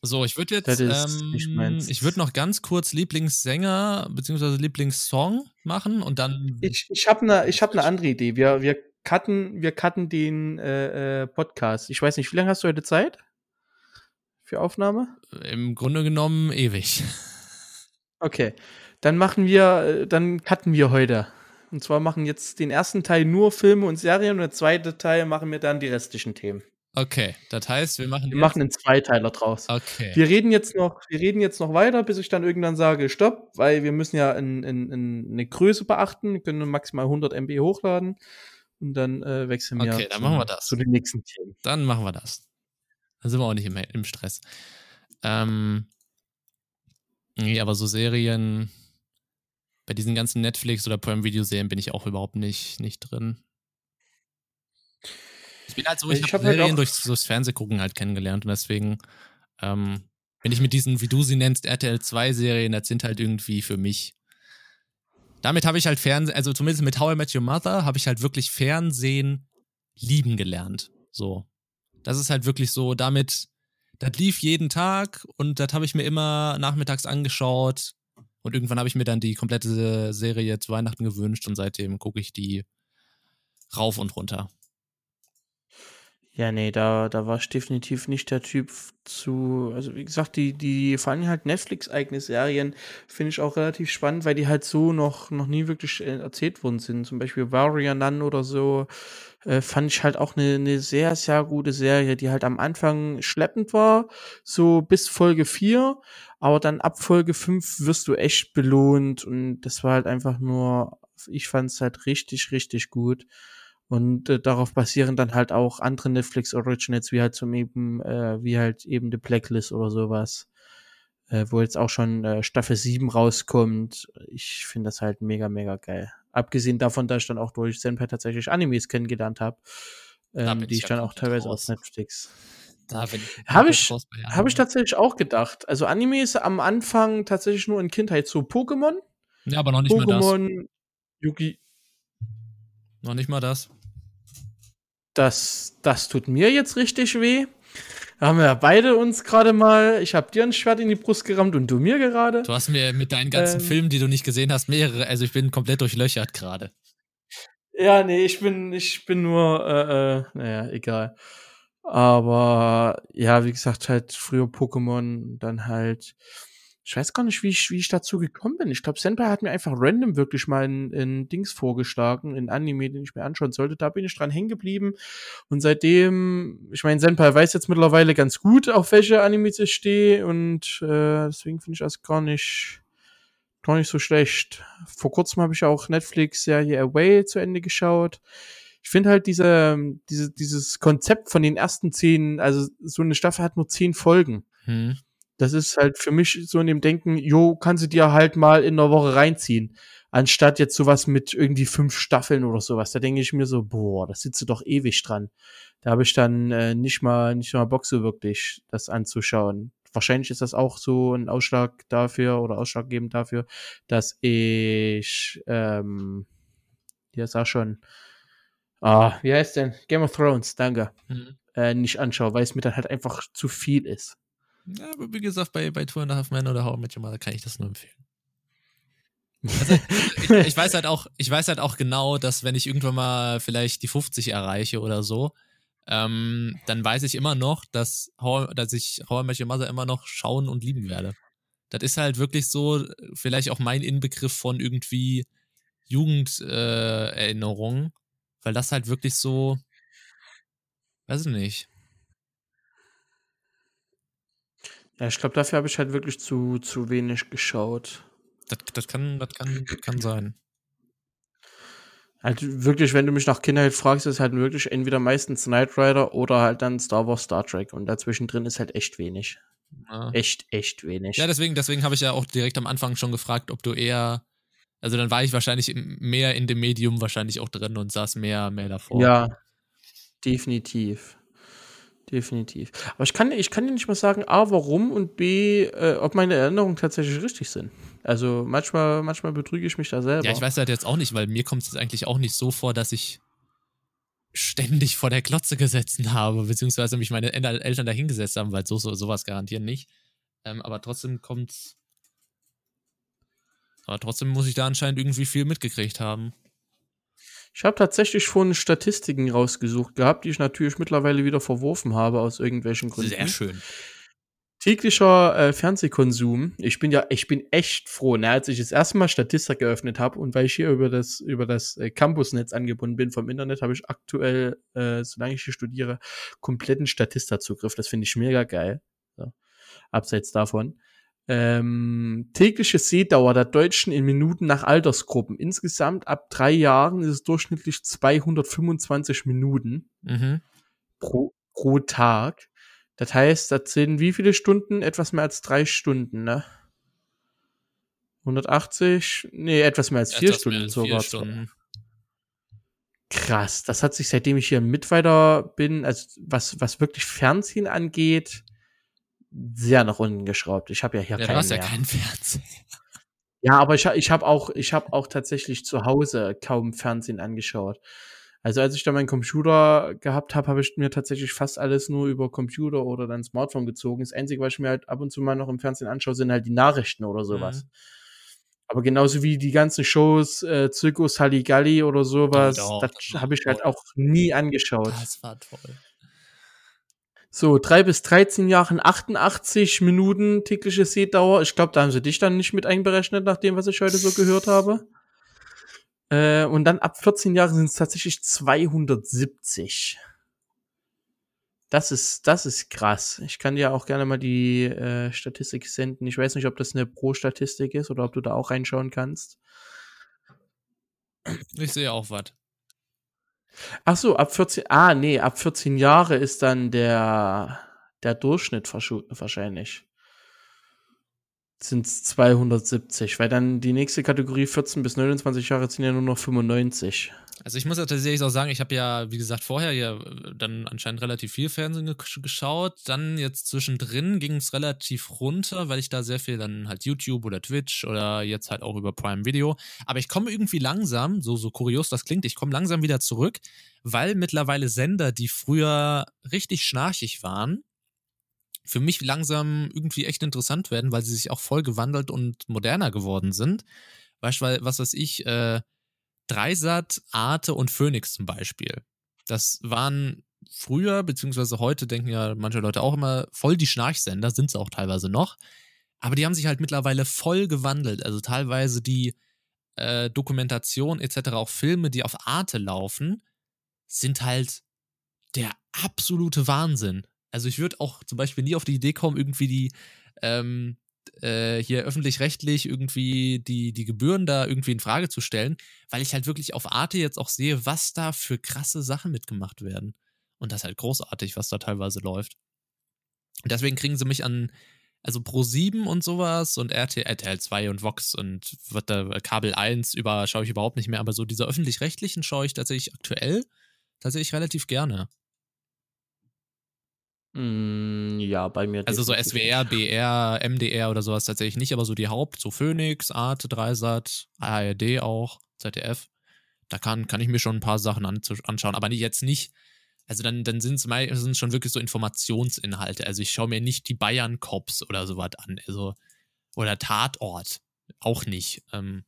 Speaker 2: So, ich würde jetzt, ähm, ich würde noch ganz kurz Lieblingssänger bzw. Lieblingssong machen und dann.
Speaker 1: Ich, ich habe eine ich hab ne andere Idee. Wir, wir, cutten, wir cutten den äh, äh, Podcast. Ich weiß nicht, wie lange hast du heute Zeit? Für Aufnahme?
Speaker 2: Im Grunde genommen ewig.
Speaker 1: Okay. Dann machen wir, äh, dann cutten wir heute. Und zwar machen jetzt den ersten Teil nur Filme und Serien und der zweite Teil machen wir dann die restlichen Themen.
Speaker 2: Okay, das heißt, wir machen.
Speaker 1: Wir machen einen Zweiteiler draus.
Speaker 2: Okay.
Speaker 1: Wir reden jetzt noch, wir reden jetzt noch weiter, bis ich dann irgendwann sage, stopp, weil wir müssen ja in, in, in eine Größe beachten. Wir können maximal 100 MB hochladen und dann äh, wechseln wir
Speaker 2: Okay, dann machen wir das.
Speaker 1: zu den nächsten Themen.
Speaker 2: Dann machen wir das. Dann sind wir auch nicht im, im Stress. Ähm, nee, aber so Serien, bei diesen ganzen Netflix- oder Prime-Video-Serien bin ich auch überhaupt nicht, nicht drin. Ich bin halt so, ich,
Speaker 1: Ich
Speaker 2: habe
Speaker 1: hab halt
Speaker 2: Serien
Speaker 1: auch-
Speaker 2: durch, durchs Fernsehgucken halt kennengelernt und deswegen ähm, bin ich mit diesen, wie du sie nennst, RTL 2-Serien, das sind halt irgendwie für mich. Damit habe ich halt Fernsehen, also zumindest mit How I Met Your Mother habe ich halt wirklich Fernsehen lieben gelernt. So. Das ist halt wirklich so, damit, das lief jeden Tag und das habe ich mir immer nachmittags angeschaut. Und irgendwann habe ich mir dann die komplette Serie zu Weihnachten gewünscht und seitdem gucke ich die rauf und runter.
Speaker 1: Ja, nee, da, da war ich definitiv nicht der Typ zu, also wie gesagt, die, die, vor allem halt Netflix-eigene Serien finde ich auch relativ spannend, weil die halt so noch, noch nie wirklich äh, erzählt worden sind. Zum Beispiel Warrior Nun oder so, äh, fand ich halt auch eine, eine sehr, sehr gute Serie, die halt am Anfang schleppend war, so bis Folge 4, aber dann ab Folge 5 wirst du echt belohnt und das war halt einfach nur, ich fand es halt richtig, richtig gut. Und äh, darauf basieren dann halt auch andere Netflix Originals, wie halt zum eben, äh, wie halt eben The Blacklist oder sowas. Äh, wo jetzt auch schon äh, Staffel 7 rauskommt. Ich finde das halt mega, mega geil. Abgesehen davon, dass ich dann auch durch Senpai tatsächlich Animes kennengelernt habe, ähm, die
Speaker 2: ich ja
Speaker 1: dann auch teilweise
Speaker 2: raus.
Speaker 1: auf Netflix.
Speaker 2: Da bin ich
Speaker 1: Hab
Speaker 2: komplett
Speaker 1: ich- Habe ich tatsächlich auch gedacht. Also Animes am Anfang tatsächlich nur in Kindheit. So Pokémon,
Speaker 2: Ja, aber noch nicht mal das.
Speaker 1: Pokémon, Yugi,
Speaker 2: Noch nicht mal das.
Speaker 1: das, das tut mir jetzt richtig weh. Da haben wir ja beide uns gerade mal, ich habe dir ein Schwert in die Brust gerammt und du mir gerade.
Speaker 2: Du hast mir mit deinen ganzen
Speaker 1: Ähm.
Speaker 2: Filmen, die du nicht gesehen hast, mehrere, also ich bin komplett durchlöchert gerade.
Speaker 1: Ja, nee, ich bin, ich bin nur, äh, äh, naja, egal. Aber ja, wie gesagt, halt früher Pokémon, dann halt. Ich weiß gar nicht, wie ich, wie ich dazu gekommen bin. Ich glaube, Senpai hat mir einfach random wirklich mal in, in Dings vorgeschlagen, in Anime, den ich mir anschauen sollte. Da bin ich dran hängen geblieben. Und seitdem, ich meine, Senpai weiß jetzt mittlerweile ganz gut, auf welche Animes ich stehe. Und äh, deswegen finde ich das gar nicht, gar nicht so schlecht. Vor kurzem habe ich auch Netflix-Serie Away zu Ende geschaut. Ich finde halt diese, diese, dieses Konzept von den ersten zehn, also so eine Staffel hat nur zehn Folgen.
Speaker 2: Hm.
Speaker 1: Das ist halt für mich so in dem Denken, jo, kannst du dir halt mal in der Woche reinziehen. Anstatt jetzt sowas mit irgendwie fünf Staffeln oder sowas. Da denke ich mir so, boah, da sitzt du doch ewig dran. Da habe ich dann äh, nicht mal, nicht mal Bock so wirklich, das anzuschauen. Wahrscheinlich ist das auch so ein Ausschlag dafür oder ausschlaggebend dafür, dass ich, ähm, ja, sag schon, ah, wie heißt denn? Game of Thrones, danke.
Speaker 2: Hm.
Speaker 1: Äh, nicht anschaue, weil es mir dann halt einfach zu viel ist.
Speaker 2: Ja, aber wie gesagt, bei, bei Two and a Half Men oder How I Met Your Mother kann ich das nur empfehlen. Also, ich, ich weiß halt auch, ich weiß halt auch genau, dass wenn ich irgendwann mal vielleicht die 50 erreiche oder so, ähm, dann weiß ich immer noch, dass, How, dass ich How I Met Your Mother immer noch schauen und lieben werde. Das ist halt wirklich so, vielleicht auch mein Inbegriff von irgendwie Jugenderinnerungen, äh, weil das halt wirklich so, weiß ich nicht.
Speaker 1: Ja, ich glaube, dafür habe ich halt wirklich zu, zu wenig geschaut.
Speaker 2: Das, das kann, das kann, kann sein.
Speaker 1: Halt wirklich, wenn du mich nach Kindheit fragst, ist halt wirklich entweder meistens Knight Rider oder halt dann Star Wars, Star Trek. Und dazwischen drin ist halt echt wenig.
Speaker 2: Ja.
Speaker 1: Echt, echt wenig.
Speaker 2: Ja, deswegen, deswegen habe ich ja auch direkt am Anfang schon gefragt, ob du eher, also dann war ich wahrscheinlich mehr in dem Medium wahrscheinlich auch drin und saß mehr, mehr davor.
Speaker 1: Ja, definitiv. Definitiv. Aber ich kann, ich kann dir nicht mal sagen, A, warum und B, äh, ob meine Erinnerungen tatsächlich richtig sind. Also manchmal, manchmal betrüge ich mich da selber.
Speaker 2: Ja, ich weiß halt jetzt auch nicht, weil mir kommt es jetzt eigentlich auch nicht so vor, dass ich ständig vor der Klotze gesessen habe, beziehungsweise mich meine Eltern dahingesetzt haben, weil so, so sowas garantieren nicht. Ähm, aber trotzdem kommt's. Aber trotzdem muss ich da anscheinend irgendwie viel mitgekriegt haben.
Speaker 1: Ich habe tatsächlich vorhin Statistiken rausgesucht gehabt, die ich natürlich mittlerweile wieder verworfen habe aus irgendwelchen Gründen.
Speaker 2: Sehr schön.
Speaker 1: Täglicher äh, Fernsehkonsum. Ich bin ja, ich bin echt froh, ne, als ich das erste Mal Statistik geöffnet habe und weil ich hier über das über das äh, Campusnetz angebunden bin vom Internet, habe ich aktuell, äh, solange ich hier studiere, kompletten Statista-Zugriff. Das finde ich mega geil. So. Abseits davon. Ähm, tägliche Sehdauer der Deutschen in Minuten nach Altersgruppen. Insgesamt ab drei Jahren ist es durchschnittlich 225 Minuten
Speaker 2: Mhm.
Speaker 1: pro, pro Tag. Das heißt, das sind wie viele Stunden? Etwas mehr als drei Stunden, ne? 180? Nee, etwas mehr als vier
Speaker 2: Etwas
Speaker 1: Stunden
Speaker 2: als
Speaker 1: sogar.
Speaker 2: Vier Stunden.
Speaker 1: Krass, das hat sich seitdem ich hier mit weiter bin, also was, was wirklich Fernsehen angeht, sehr nach unten geschraubt. Ich habe ja hier
Speaker 2: Ja, du
Speaker 1: keinen
Speaker 2: hast ja
Speaker 1: mehr.
Speaker 2: keinen Fernseher.
Speaker 1: Ja, aber ich, ich habe auch, ich habe auch tatsächlich zu Hause kaum Fernsehen angeschaut. Also als ich da meinen Computer gehabt habe, habe ich mir tatsächlich fast alles nur über Computer oder dann Smartphone gezogen. Das Einzige, was ich mir halt ab und zu mal noch im Fernsehen anschaue, sind halt die Nachrichten oder sowas.
Speaker 2: Mhm.
Speaker 1: Aber genauso wie die ganzen Shows, äh, Zirkus Halligalli oder sowas,
Speaker 2: Doch,
Speaker 1: das habe ich halt auch nie angeschaut.
Speaker 2: Das war toll.
Speaker 1: So, drei bis 13 Jahren 88 Minuten tägliche Sehdauer. Ich glaube, da haben sie dich dann nicht mit einberechnet, nach dem, was ich heute so gehört habe. Äh, und dann ab 14 Jahren sind es tatsächlich 270. Das ist, das ist krass. Ich kann dir auch gerne mal die äh, Statistik senden. Ich weiß nicht, ob das eine Pro-Statistik ist oder ob du da auch reinschauen kannst.
Speaker 2: Ich sehe auch was.
Speaker 1: Ach so, ab 14, ah, nee, ab 14 Jahre ist dann der, der Durchschnitt wahrscheinlich. Sind es 270, weil dann die nächste Kategorie 14 bis 29 Jahre sind ja nur noch 95.
Speaker 2: Also ich muss ja tatsächlich auch sagen, ich habe ja, wie gesagt, vorher ja äh, dann anscheinend relativ viel Fernsehen ge geschaut. Dann jetzt zwischendrin ging es relativ runter, weil ich da sehr viel dann halt YouTube oder Twitch oder jetzt halt auch über Prime Video. Aber ich komme irgendwie langsam, so, so kurios das klingt, ich komme langsam wieder zurück, weil mittlerweile Sender, die früher richtig schnarchig waren, für mich langsam irgendwie echt interessant werden, weil sie sich auch voll gewandelt und moderner geworden sind. Beispielsweise, was weiß ich, äh, Dreisat, Arte und Phoenix zum Beispiel. Das waren früher, beziehungsweise heute denken ja manche Leute auch immer, voll die Schnarchsender, sind sie auch teilweise noch. Aber die haben sich halt mittlerweile voll gewandelt. Also teilweise die äh, Dokumentation etc., auch Filme, die auf Arte laufen, sind halt der absolute Wahnsinn. Also ich würde auch zum Beispiel nie auf die Idee kommen, irgendwie die ähm, äh, hier öffentlich-rechtlich irgendwie die, die Gebühren da irgendwie in Frage zu stellen, weil ich halt wirklich auf Arte jetzt auch sehe, was da für krasse Sachen mitgemacht werden. Und das ist halt großartig, was da teilweise läuft. Und deswegen kriegen sie mich an, also Pro 7 und sowas und RTL, RTL 2 und Vox und was da, Kabel 1 über schaue ich überhaupt nicht mehr, aber so diese öffentlich-rechtlichen schaue ich tatsächlich aktuell tatsächlich relativ gerne.
Speaker 1: Mm, ja, bei mir.
Speaker 2: Also so SWR. BR, MDR oder sowas tatsächlich nicht, aber so die Haupt, so Phoenix, Arte, Dreisat, ARD auch, ZDF. Da kann, kann ich mir schon ein paar Sachen anschauen, aber jetzt nicht. Also dann, dann sind es schon wirklich so Informationsinhalte. Also ich schaue mir nicht die Bayern Cops oder sowas an. Also, oder Tatort. Auch nicht. Ähm,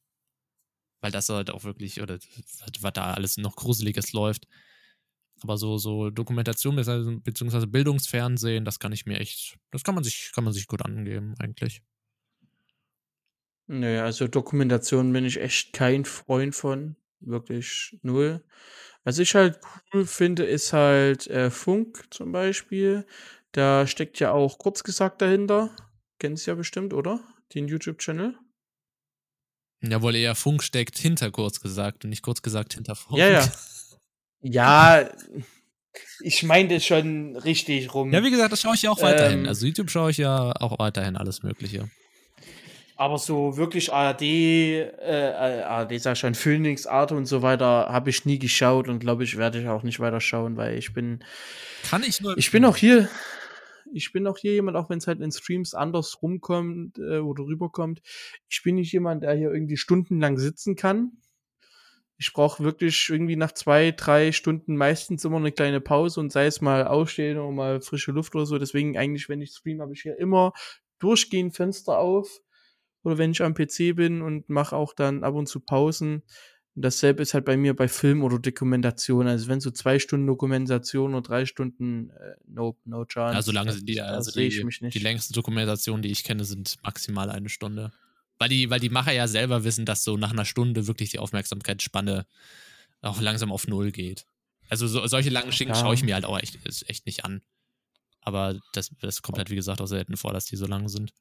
Speaker 2: weil das halt auch wirklich, oder was da alles noch Gruseliges läuft. Aber so, so Dokumentation beziehungsweise- beziehungsweise Bildungsfernsehen, das kann ich mir echt, das kann man sich, kann man sich gut angeben, eigentlich.
Speaker 1: Nee, also Dokumentation bin ich echt kein Freund von. Wirklich null. Was ich halt cool finde, ist halt äh, Funk zum Beispiel. Da steckt ja auch kurz gesagt dahinter. Kennst du ja bestimmt, oder? Den YouTube-Channel.
Speaker 2: Jawohl, eher Funk steckt hinter kurz gesagt und nicht kurz gesagt hinter Funk.
Speaker 1: Ja, ja. Ja, ich meine das schon richtig rum.
Speaker 2: Ja, wie gesagt, das schaue ich ja auch weiterhin.
Speaker 1: Ähm.
Speaker 2: Also YouTube schaue ich ja auch weiterhin alles Mögliche.
Speaker 1: Aber so wirklich ARD, äh, ARD sag ich schon, Phoenix, Arte und so weiter, habe ich nie geschaut und glaube ich, werde ich auch nicht weiter schauen, weil ich bin,
Speaker 2: Kann ich nur.
Speaker 1: ich bin auch hier, ich bin auch hier jemand, auch wenn es halt in Streams anders rumkommt äh, oder rüberkommt, ich bin nicht jemand, der hier irgendwie stundenlang sitzen kann. Ich brauche wirklich irgendwie nach zwei, drei Stunden meistens immer eine kleine Pause und sei es mal aufstehen oder mal frische Luft oder so. Deswegen eigentlich, wenn ich stream, habe ich hier immer durchgehend Fenster auf. Oder wenn ich am PC bin und mache auch dann ab und zu Pausen. Und dasselbe ist halt bei mir bei Film oder Dokumentation. Also wenn so zwei Stunden Dokumentation oder drei Stunden, äh, no, no chance.
Speaker 2: Ja, so lange sind die, also die, die längste Dokumentation, die ich kenne, sind maximal eine Stunde. Weil die, weil die Macher ja selber wissen, dass so nach einer Stunde wirklich die Aufmerksamkeitsspanne auch langsam auf Null geht. Also so, solche langen Schinken ja. schaue ich mir halt auch echt, echt nicht an. Aber das, das kommt halt, wie gesagt, auch selten vor, dass die so lang sind.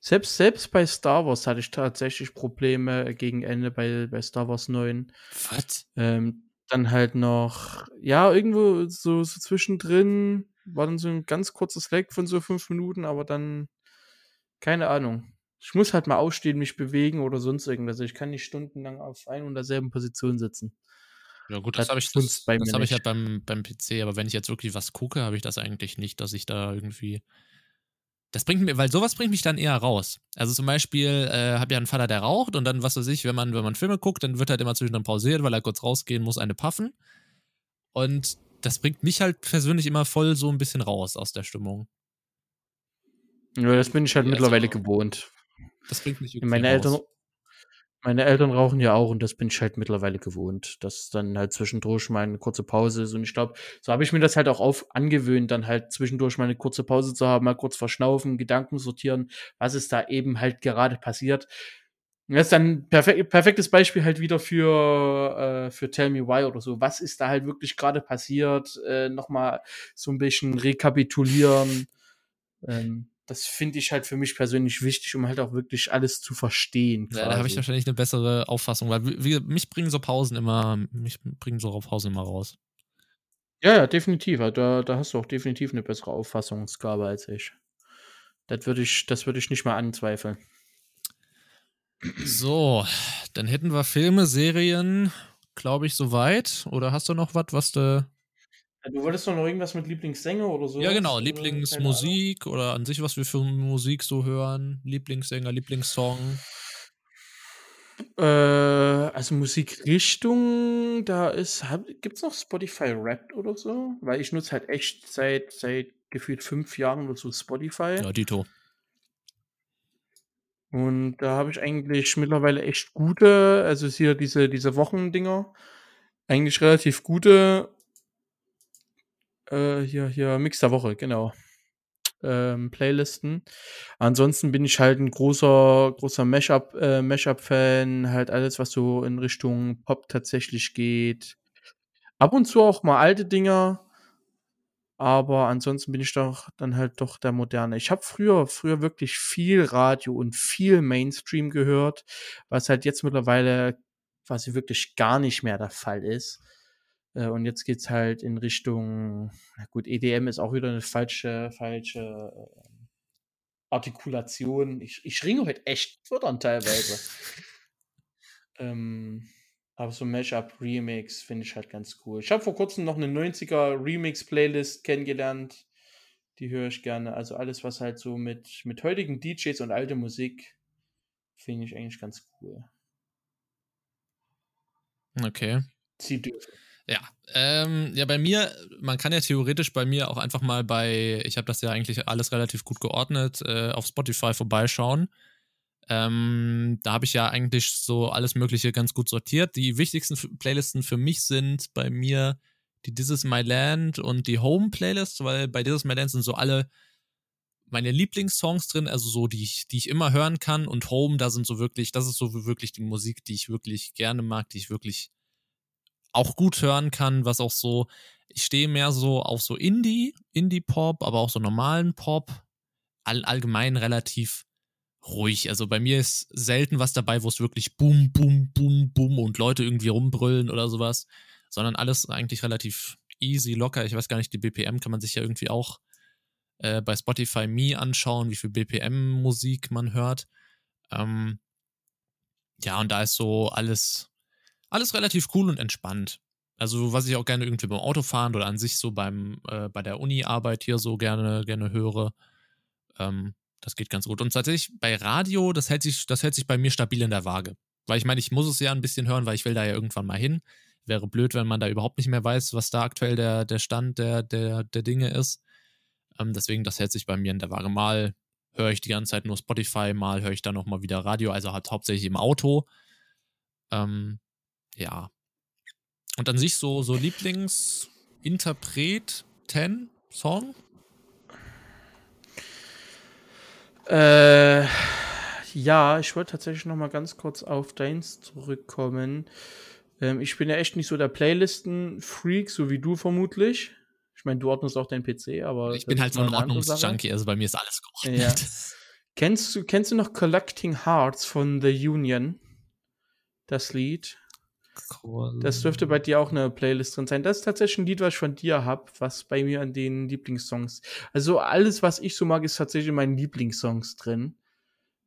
Speaker 1: Selbst, selbst bei Star Wars hatte ich tatsächlich Probleme gegen Ende bei, bei Star Wars 9.
Speaker 2: Was?
Speaker 1: Ähm, dann halt noch, ja, irgendwo so, so zwischendrin war dann so ein ganz kurzes Lag von so fünf Minuten, aber dann, keine Ahnung. Ich muss halt mal aufstehen, mich bewegen oder sonst irgendwas. Ich kann nicht stundenlang auf ein und derselben Position sitzen.
Speaker 2: Ja, gut, das, das habe ich, das, das hab ich halt beim, beim PC, aber wenn ich jetzt wirklich was gucke, habe ich das eigentlich nicht, dass ich da irgendwie. Das bringt mir, weil sowas bringt mich dann eher raus. Also zum Beispiel äh, habe ja einen Vater, der raucht und dann, was weiß ich, wenn man, wenn man Filme guckt, dann wird halt immer zwischendurch pausiert, weil er kurz rausgehen muss, eine puffen. Und das bringt mich halt persönlich immer voll so ein bisschen raus aus der Stimmung.
Speaker 1: Ja, das bin ich halt also, mittlerweile gewohnt.
Speaker 2: Das bringt mich
Speaker 1: wirklich meine Eltern, meine Eltern rauchen ja auch und das bin ich halt mittlerweile gewohnt, dass dann halt zwischendurch mal eine kurze Pause ist. Und ich glaube, so habe ich mir das halt auch auf angewöhnt, dann halt zwischendurch mal eine kurze Pause zu haben, mal kurz verschnaufen, Gedanken sortieren, was ist da eben halt gerade passiert. Das ist dann ein perfek perfektes Beispiel halt wieder für, äh, für Tell Me Why oder so. Was ist da halt wirklich gerade passiert? Äh, Nochmal so ein bisschen rekapitulieren. Ähm, das finde ich halt für mich persönlich wichtig, um halt auch wirklich alles zu verstehen.
Speaker 2: Quasi. Ja, da habe ich wahrscheinlich eine bessere Auffassung, weil wie, mich bringen so Pausen immer, mich bringen so Pausen immer raus.
Speaker 1: Ja, ja, definitiv. Da, da hast du auch definitiv eine bessere Auffassungsgabe als ich. Das würde ich, das würde ich nicht mal anzweifeln.
Speaker 2: So, dann hätten wir Filme, Serien, glaube ich, soweit. Oder hast du noch was, was du
Speaker 1: Du wolltest doch noch irgendwas mit Lieblingssänger oder so?
Speaker 2: Ja, genau. Lieblingsmusik oder an sich, was wir für Musik so hören. Lieblingssänger, Lieblingssong.
Speaker 1: Äh, also Musikrichtung, da ist, gibt es noch Spotify Rap oder so? Weil ich nutze halt echt seit, seit gefühlt fünf Jahren oder so Spotify.
Speaker 2: Ja, Dito.
Speaker 1: Und da habe ich eigentlich mittlerweile echt gute, also hier diese, diese Wochendinger, eigentlich relativ gute äh, hier, hier, Mix der Woche, genau. Ähm, Playlisten. Ansonsten bin ich halt ein großer, großer Mashup, äh, Mashup-Fan, halt alles, was so in Richtung Pop tatsächlich geht. Ab und zu auch mal alte Dinger, aber ansonsten bin ich doch dann halt doch der Moderne. Ich habe früher, früher wirklich viel Radio und viel Mainstream gehört, was halt jetzt mittlerweile quasi wirklich gar nicht mehr der Fall ist. Äh, und jetzt geht's halt in Richtung, na gut, EDM ist auch wieder eine falsche, falsche äh, Artikulation. Ich, ich ringe heute echt Wörtern teilweise. [laughs] ähm, aber so Mashup Remix finde ich halt ganz cool. Ich habe vor kurzem noch eine 90er Remix Playlist kennengelernt. Die höre ich gerne. Also alles, was halt so mit, mit heutigen DJs und alte Musik, finde ich eigentlich ganz cool.
Speaker 2: Okay. Sie dürfen. Ja, ähm, ja, bei mir, man kann ja theoretisch bei mir auch einfach mal bei, ich habe das ja eigentlich alles relativ gut geordnet, äh, auf Spotify vorbeischauen. Ähm, da habe ich ja eigentlich so alles Mögliche ganz gut sortiert. Die wichtigsten Playlisten für mich sind bei mir die This is My Land und die Home Playlist, weil bei This is My Land sind so alle meine Lieblingssongs drin, also so, die ich, die ich immer hören kann. Und Home, da sind so wirklich, das ist so wirklich die Musik, die ich wirklich gerne mag, die ich wirklich auch gut hören kann, was auch so, ich stehe mehr so auf so Indie, Indie-Pop, aber auch so normalen Pop, all, allgemein relativ ruhig. Also bei mir ist selten was dabei, wo es wirklich boom, boom, boom, boom und Leute irgendwie rumbrüllen oder sowas, sondern alles eigentlich relativ easy, locker. Ich weiß gar nicht, die BPM kann man sich ja irgendwie auch äh, bei Spotify Me anschauen, wie viel BPM-Musik man hört. Ähm, ja, und da ist so alles alles relativ cool und entspannt. Also, was ich auch gerne irgendwie beim Autofahren oder an sich so beim, äh, bei der Uni-Arbeit hier so gerne, gerne höre. Ähm, das geht ganz gut. Und tatsächlich bei Radio, das hält sich, das hält sich bei mir stabil in der Waage. Weil ich meine, ich muss es ja ein bisschen hören, weil ich will da ja irgendwann mal hin. Wäre blöd, wenn man da überhaupt nicht mehr weiß, was da aktuell der, der Stand der, der, der Dinge ist. Ähm, deswegen, das hält sich bei mir in der Waage. Mal höre ich die ganze Zeit nur Spotify, mal höre ich dann nochmal wieder Radio, also halt hauptsächlich im Auto. Ähm, ja. Und an sich so, so Lieblingsinterpret 10 Song?
Speaker 1: Äh, ja, ich wollte tatsächlich noch mal ganz kurz auf deins zurückkommen. Ähm, ich bin ja echt nicht so der Playlisten-Freak, so wie du vermutlich. Ich meine, du ordnest auch deinen PC, aber.
Speaker 2: Ich bin halt so ein Ordnungsjunkie, also bei mir ist alles
Speaker 1: geordnet. Ja. kennst, du, kennst du noch Collecting Hearts von The Union? Das Lied? Cool. Das dürfte bei dir auch eine Playlist drin sein. Das ist tatsächlich ein Lied, was ich von dir habe, was bei mir an den Lieblingssongs. Also alles, was ich so mag, ist tatsächlich in meinen Lieblingssongs drin.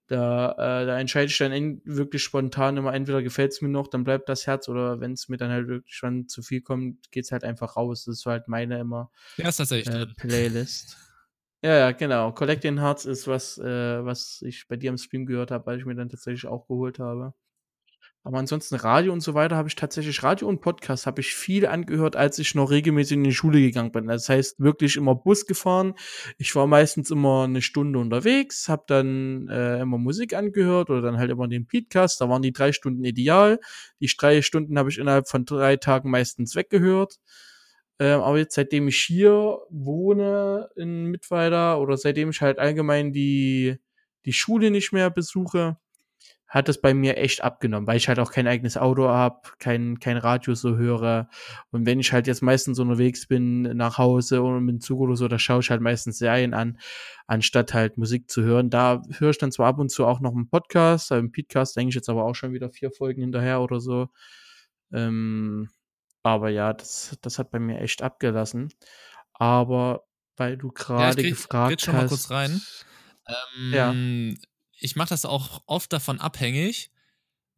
Speaker 1: Da, äh, da entscheide ich dann wirklich spontan immer, entweder gefällt es mir noch, dann bleibt das Herz, oder wenn es mir dann halt wirklich schon zu viel kommt, geht es halt einfach raus. Das ist halt meine immer
Speaker 2: ja, ist tatsächlich
Speaker 1: äh, Playlist. Ja, ja, genau. Collecting Hearts ist was, äh, was ich bei dir am Stream gehört habe, weil ich mir dann tatsächlich auch geholt habe. Aber ansonsten Radio und so weiter habe ich tatsächlich Radio und Podcast habe ich viel angehört, als ich noch regelmäßig in die Schule gegangen bin. Das heißt wirklich immer Bus gefahren. Ich war meistens immer eine Stunde unterwegs, habe dann äh, immer Musik angehört oder dann halt immer den Podcast. Da waren die drei Stunden ideal. Die drei Stunden habe ich innerhalb von drei Tagen meistens weggehört. Ähm, aber jetzt, seitdem ich hier wohne in Mittweida oder seitdem ich halt allgemein die, die Schule nicht mehr besuche, hat es bei mir echt abgenommen, weil ich halt auch kein eigenes Auto habe, kein, kein Radio so höre. Und wenn ich halt jetzt meistens unterwegs bin nach Hause oder mit dem Zug oder so, da schaue ich halt meistens Serien an, anstatt halt Musik zu hören. Da höre ich dann zwar ab und zu auch noch einen Podcast, im Podcast denke ich jetzt aber auch schon wieder vier Folgen hinterher oder so. Ähm, aber ja, das, das hat bei mir echt abgelassen. Aber weil du gerade ja, gefragt hast.
Speaker 2: schon mal kurz rein. Ähm, ja ich mache das auch oft davon abhängig,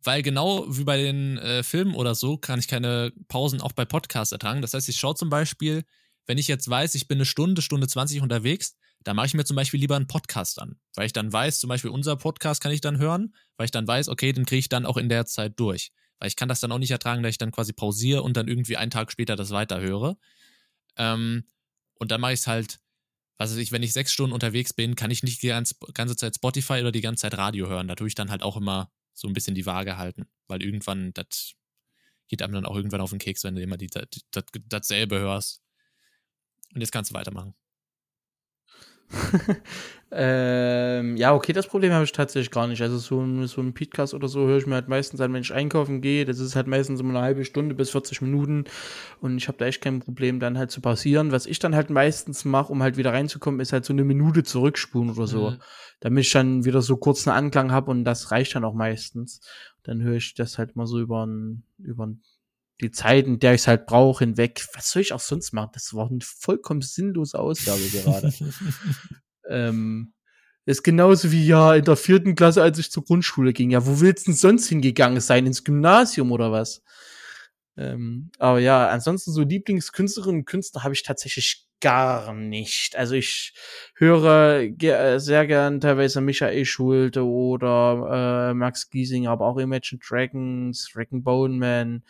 Speaker 2: weil genau wie bei den äh, Filmen oder so kann ich keine Pausen auch bei Podcasts ertragen. Das heißt, ich schaue zum Beispiel, wenn ich jetzt weiß, ich bin eine Stunde, Stunde 20 unterwegs, da mache ich mir zum Beispiel lieber einen Podcast an, weil ich dann weiß, zum Beispiel unser Podcast kann ich dann hören, weil ich dann weiß, okay, den kriege ich dann auch in der Zeit durch. Weil ich kann das dann auch nicht ertragen, dass ich dann quasi pausiere und dann irgendwie einen Tag später das weiterhöre. Ähm, und dann mache ich es halt was weiß ich, wenn ich sechs Stunden unterwegs bin, kann ich nicht die ganze Zeit Spotify oder die ganze Zeit Radio hören. Da tue ich dann halt auch immer so ein bisschen die Waage halten, weil irgendwann, das geht einem dann auch irgendwann auf den Keks, wenn du immer die, dasselbe hörst. Und jetzt kannst du weitermachen. [laughs]
Speaker 1: ähm, ja, okay, das Problem habe ich tatsächlich gar nicht. Also so ein, so ein Podcast oder so höre ich mir halt meistens an, wenn ich einkaufen gehe. Das ist halt meistens immer eine halbe Stunde bis 40 Minuten. Und ich habe da echt kein Problem, dann halt zu pausieren. Was ich dann halt meistens mache, um halt wieder reinzukommen, ist halt so eine Minute zurückspulen oder so. Mhm. Damit ich dann wieder so kurz einen Anklang habe und das reicht dann auch meistens. Dann höre ich das halt mal so über ein, über ein die Zeit, in der ich es halt brauche, hinweg. Was soll ich auch sonst machen? Das war eine vollkommen sinnlose Aussage gerade. [laughs] ähm, ist genauso wie ja in der vierten Klasse, als ich zur Grundschule ging. Ja, wo willst du denn sonst hingegangen sein? Ins Gymnasium oder was? Ähm, aber ja, ansonsten so Lieblingskünstlerinnen und Künstler habe ich tatsächlich gar nicht. Also ich höre ge äh, sehr gern teilweise Michael Schulte oder äh, Max Giesing, aber auch Imagine Dragons, Dragon Bone Man,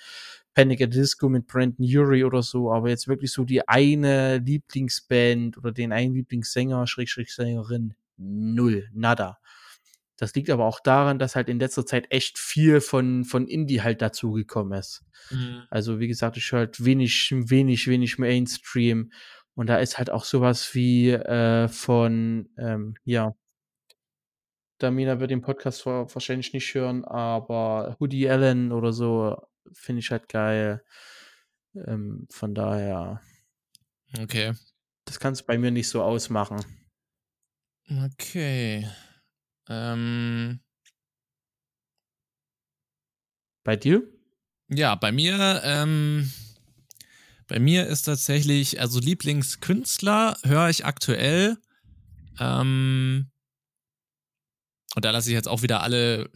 Speaker 1: Panic at Disco mit Brandon Urie oder so, aber jetzt wirklich so die eine Lieblingsband oder den einen Lieblingssänger, Schrägstrich Sängerin, null, nada. Das liegt aber auch daran, dass halt in letzter Zeit echt viel von, von Indie halt dazugekommen ist. Mhm. Also, wie gesagt, ich höre halt wenig, wenig, wenig Mainstream. Und da ist halt auch sowas wie äh, von, ähm, ja, Damina wird den Podcast wahrscheinlich nicht hören, aber Hoodie Allen oder so finde ich halt geil. Ähm, von daher.
Speaker 2: Okay.
Speaker 1: Das kannst du bei mir nicht so ausmachen.
Speaker 2: Okay. Ähm.
Speaker 1: Bei dir?
Speaker 2: Ja, bei mir, ähm, bei mir ist tatsächlich, also Lieblingskünstler höre ich aktuell. Ähm, und da lasse ich jetzt auch wieder alle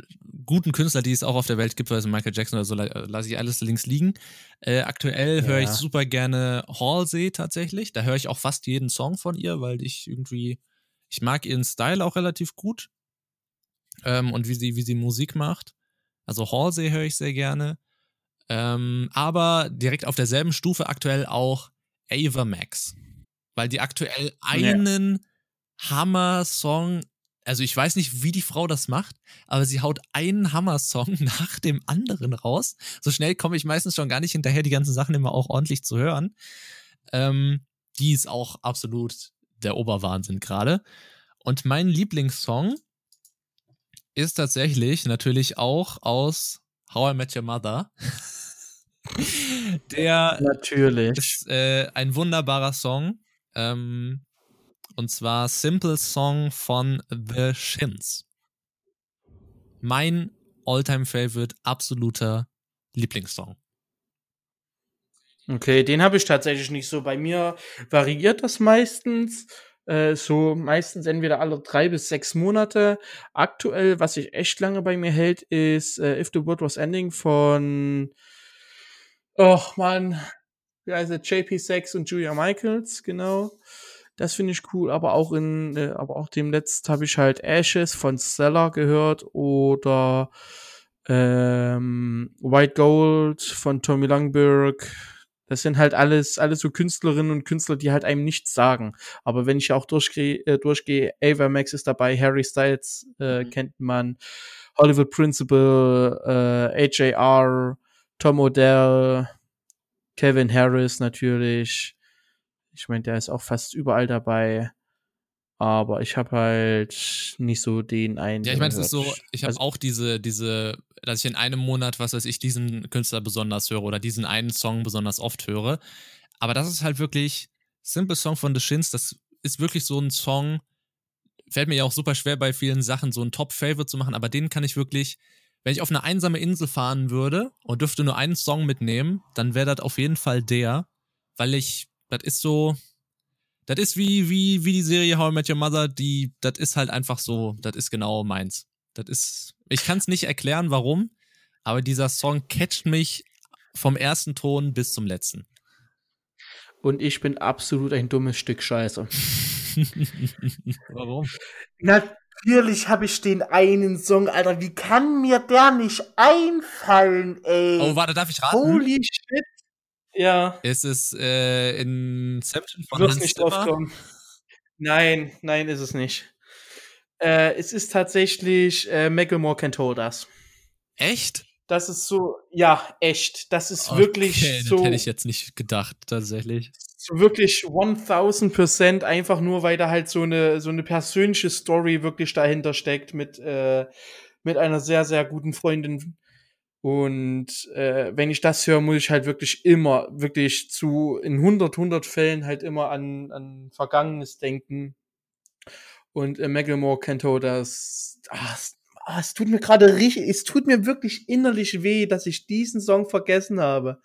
Speaker 2: guten Künstler, die es auch auf der Welt gibt, also Michael Jackson oder so, lasse ich alles links liegen. Äh, aktuell ja. höre ich super gerne Halsey tatsächlich. Da höre ich auch fast jeden Song von ihr, weil ich irgendwie, ich mag ihren Style auch relativ gut. Ähm, und wie sie, wie sie Musik macht. Also Halsey höre ich sehr gerne. Ähm, aber direkt auf derselben Stufe aktuell auch Ava Max. Weil die aktuell einen ja. Hammer-Song, also ich weiß nicht, wie die Frau das macht, aber sie haut einen Hammer-Song [laughs] nach dem anderen raus. So schnell komme ich meistens schon gar nicht hinterher, die ganzen Sachen immer auch ordentlich zu hören. Ähm, die ist auch absolut der Oberwahnsinn gerade. Und mein Lieblingssong ist tatsächlich natürlich auch aus How I Met Your Mother. [laughs] Der
Speaker 1: natürlich.
Speaker 2: ist äh, ein wunderbarer Song. Ähm, und zwar Simple Song von The Shins. Mein Alltime Favorite, absoluter Lieblingssong.
Speaker 1: Okay, den habe ich tatsächlich nicht so. Bei mir variiert das meistens. Äh, so meistens entweder alle drei bis sechs Monate. Aktuell, was sich echt lange bei mir hält, ist äh, If the World Was Ending von Oh man, wie heißt er? JP Sachs und Julia Michaels, genau. Das finde ich cool, aber auch in, äh, aber auch dem letzten habe ich halt Ashes von Stella gehört oder ähm, White Gold von Tommy Langberg das sind halt alles, alles so Künstlerinnen und Künstler, die halt einem nichts sagen. Aber wenn ich auch durchgehe, äh, durchgehe, Ava Max ist dabei, Harry Styles äh, mhm. kennt man, Hollywood Principal, äh, AJR, Tom Odell, Kevin Harris natürlich. Ich meine, der ist auch fast überall dabei. Aber ich habe halt nicht so den einen.
Speaker 2: Ja, ich meine, es ist so, ich habe also, auch diese, diese, dass ich in einem Monat, was weiß ich, diesen Künstler besonders höre oder diesen einen Song besonders oft höre. Aber das ist halt wirklich Simple Song von The Shins. Das ist wirklich so ein Song. Fällt mir ja auch super schwer bei vielen Sachen, so ein Top-Favorite zu machen, aber den kann ich wirklich, wenn ich auf eine einsame Insel fahren würde und dürfte nur einen Song mitnehmen, dann wäre das auf jeden Fall der, weil ich, das ist so, das ist wie, wie, wie die Serie How I Met Your Mother, die, das ist halt einfach so, das ist genau meins. Das ist, ich kann es nicht erklären, warum, aber dieser Song catcht mich vom ersten Ton bis zum letzten.
Speaker 1: Und ich bin absolut ein dummes Stück Scheiße. [laughs]
Speaker 2: warum?
Speaker 1: Natürlich habe ich den einen Song, Alter. Wie kann mir der nicht einfallen, ey?
Speaker 2: Oh, warte, darf ich raten?
Speaker 1: Holy shit. Ja.
Speaker 2: Ist es äh, Inception
Speaker 1: von Hans nicht drauf kommen. Nein, nein, ist es nicht. Äh, es ist tatsächlich äh, Macklemore Can't Hold Us.
Speaker 2: Echt?
Speaker 1: Das ist so, ja, echt. Das ist okay, wirklich so. Das
Speaker 2: hätte ich jetzt nicht gedacht, tatsächlich.
Speaker 1: So wirklich 1000% einfach nur, weil da halt so eine, so eine persönliche Story wirklich dahinter steckt mit, äh, mit einer sehr, sehr guten Freundin und äh, wenn ich das höre, muss ich halt wirklich immer, wirklich zu in 100, 100 Fällen halt immer an, an Vergangenes denken. Und äh, Macklemore Canto, das, ah, ah, es tut mir gerade richtig, es tut mir wirklich innerlich weh, dass ich diesen Song vergessen habe.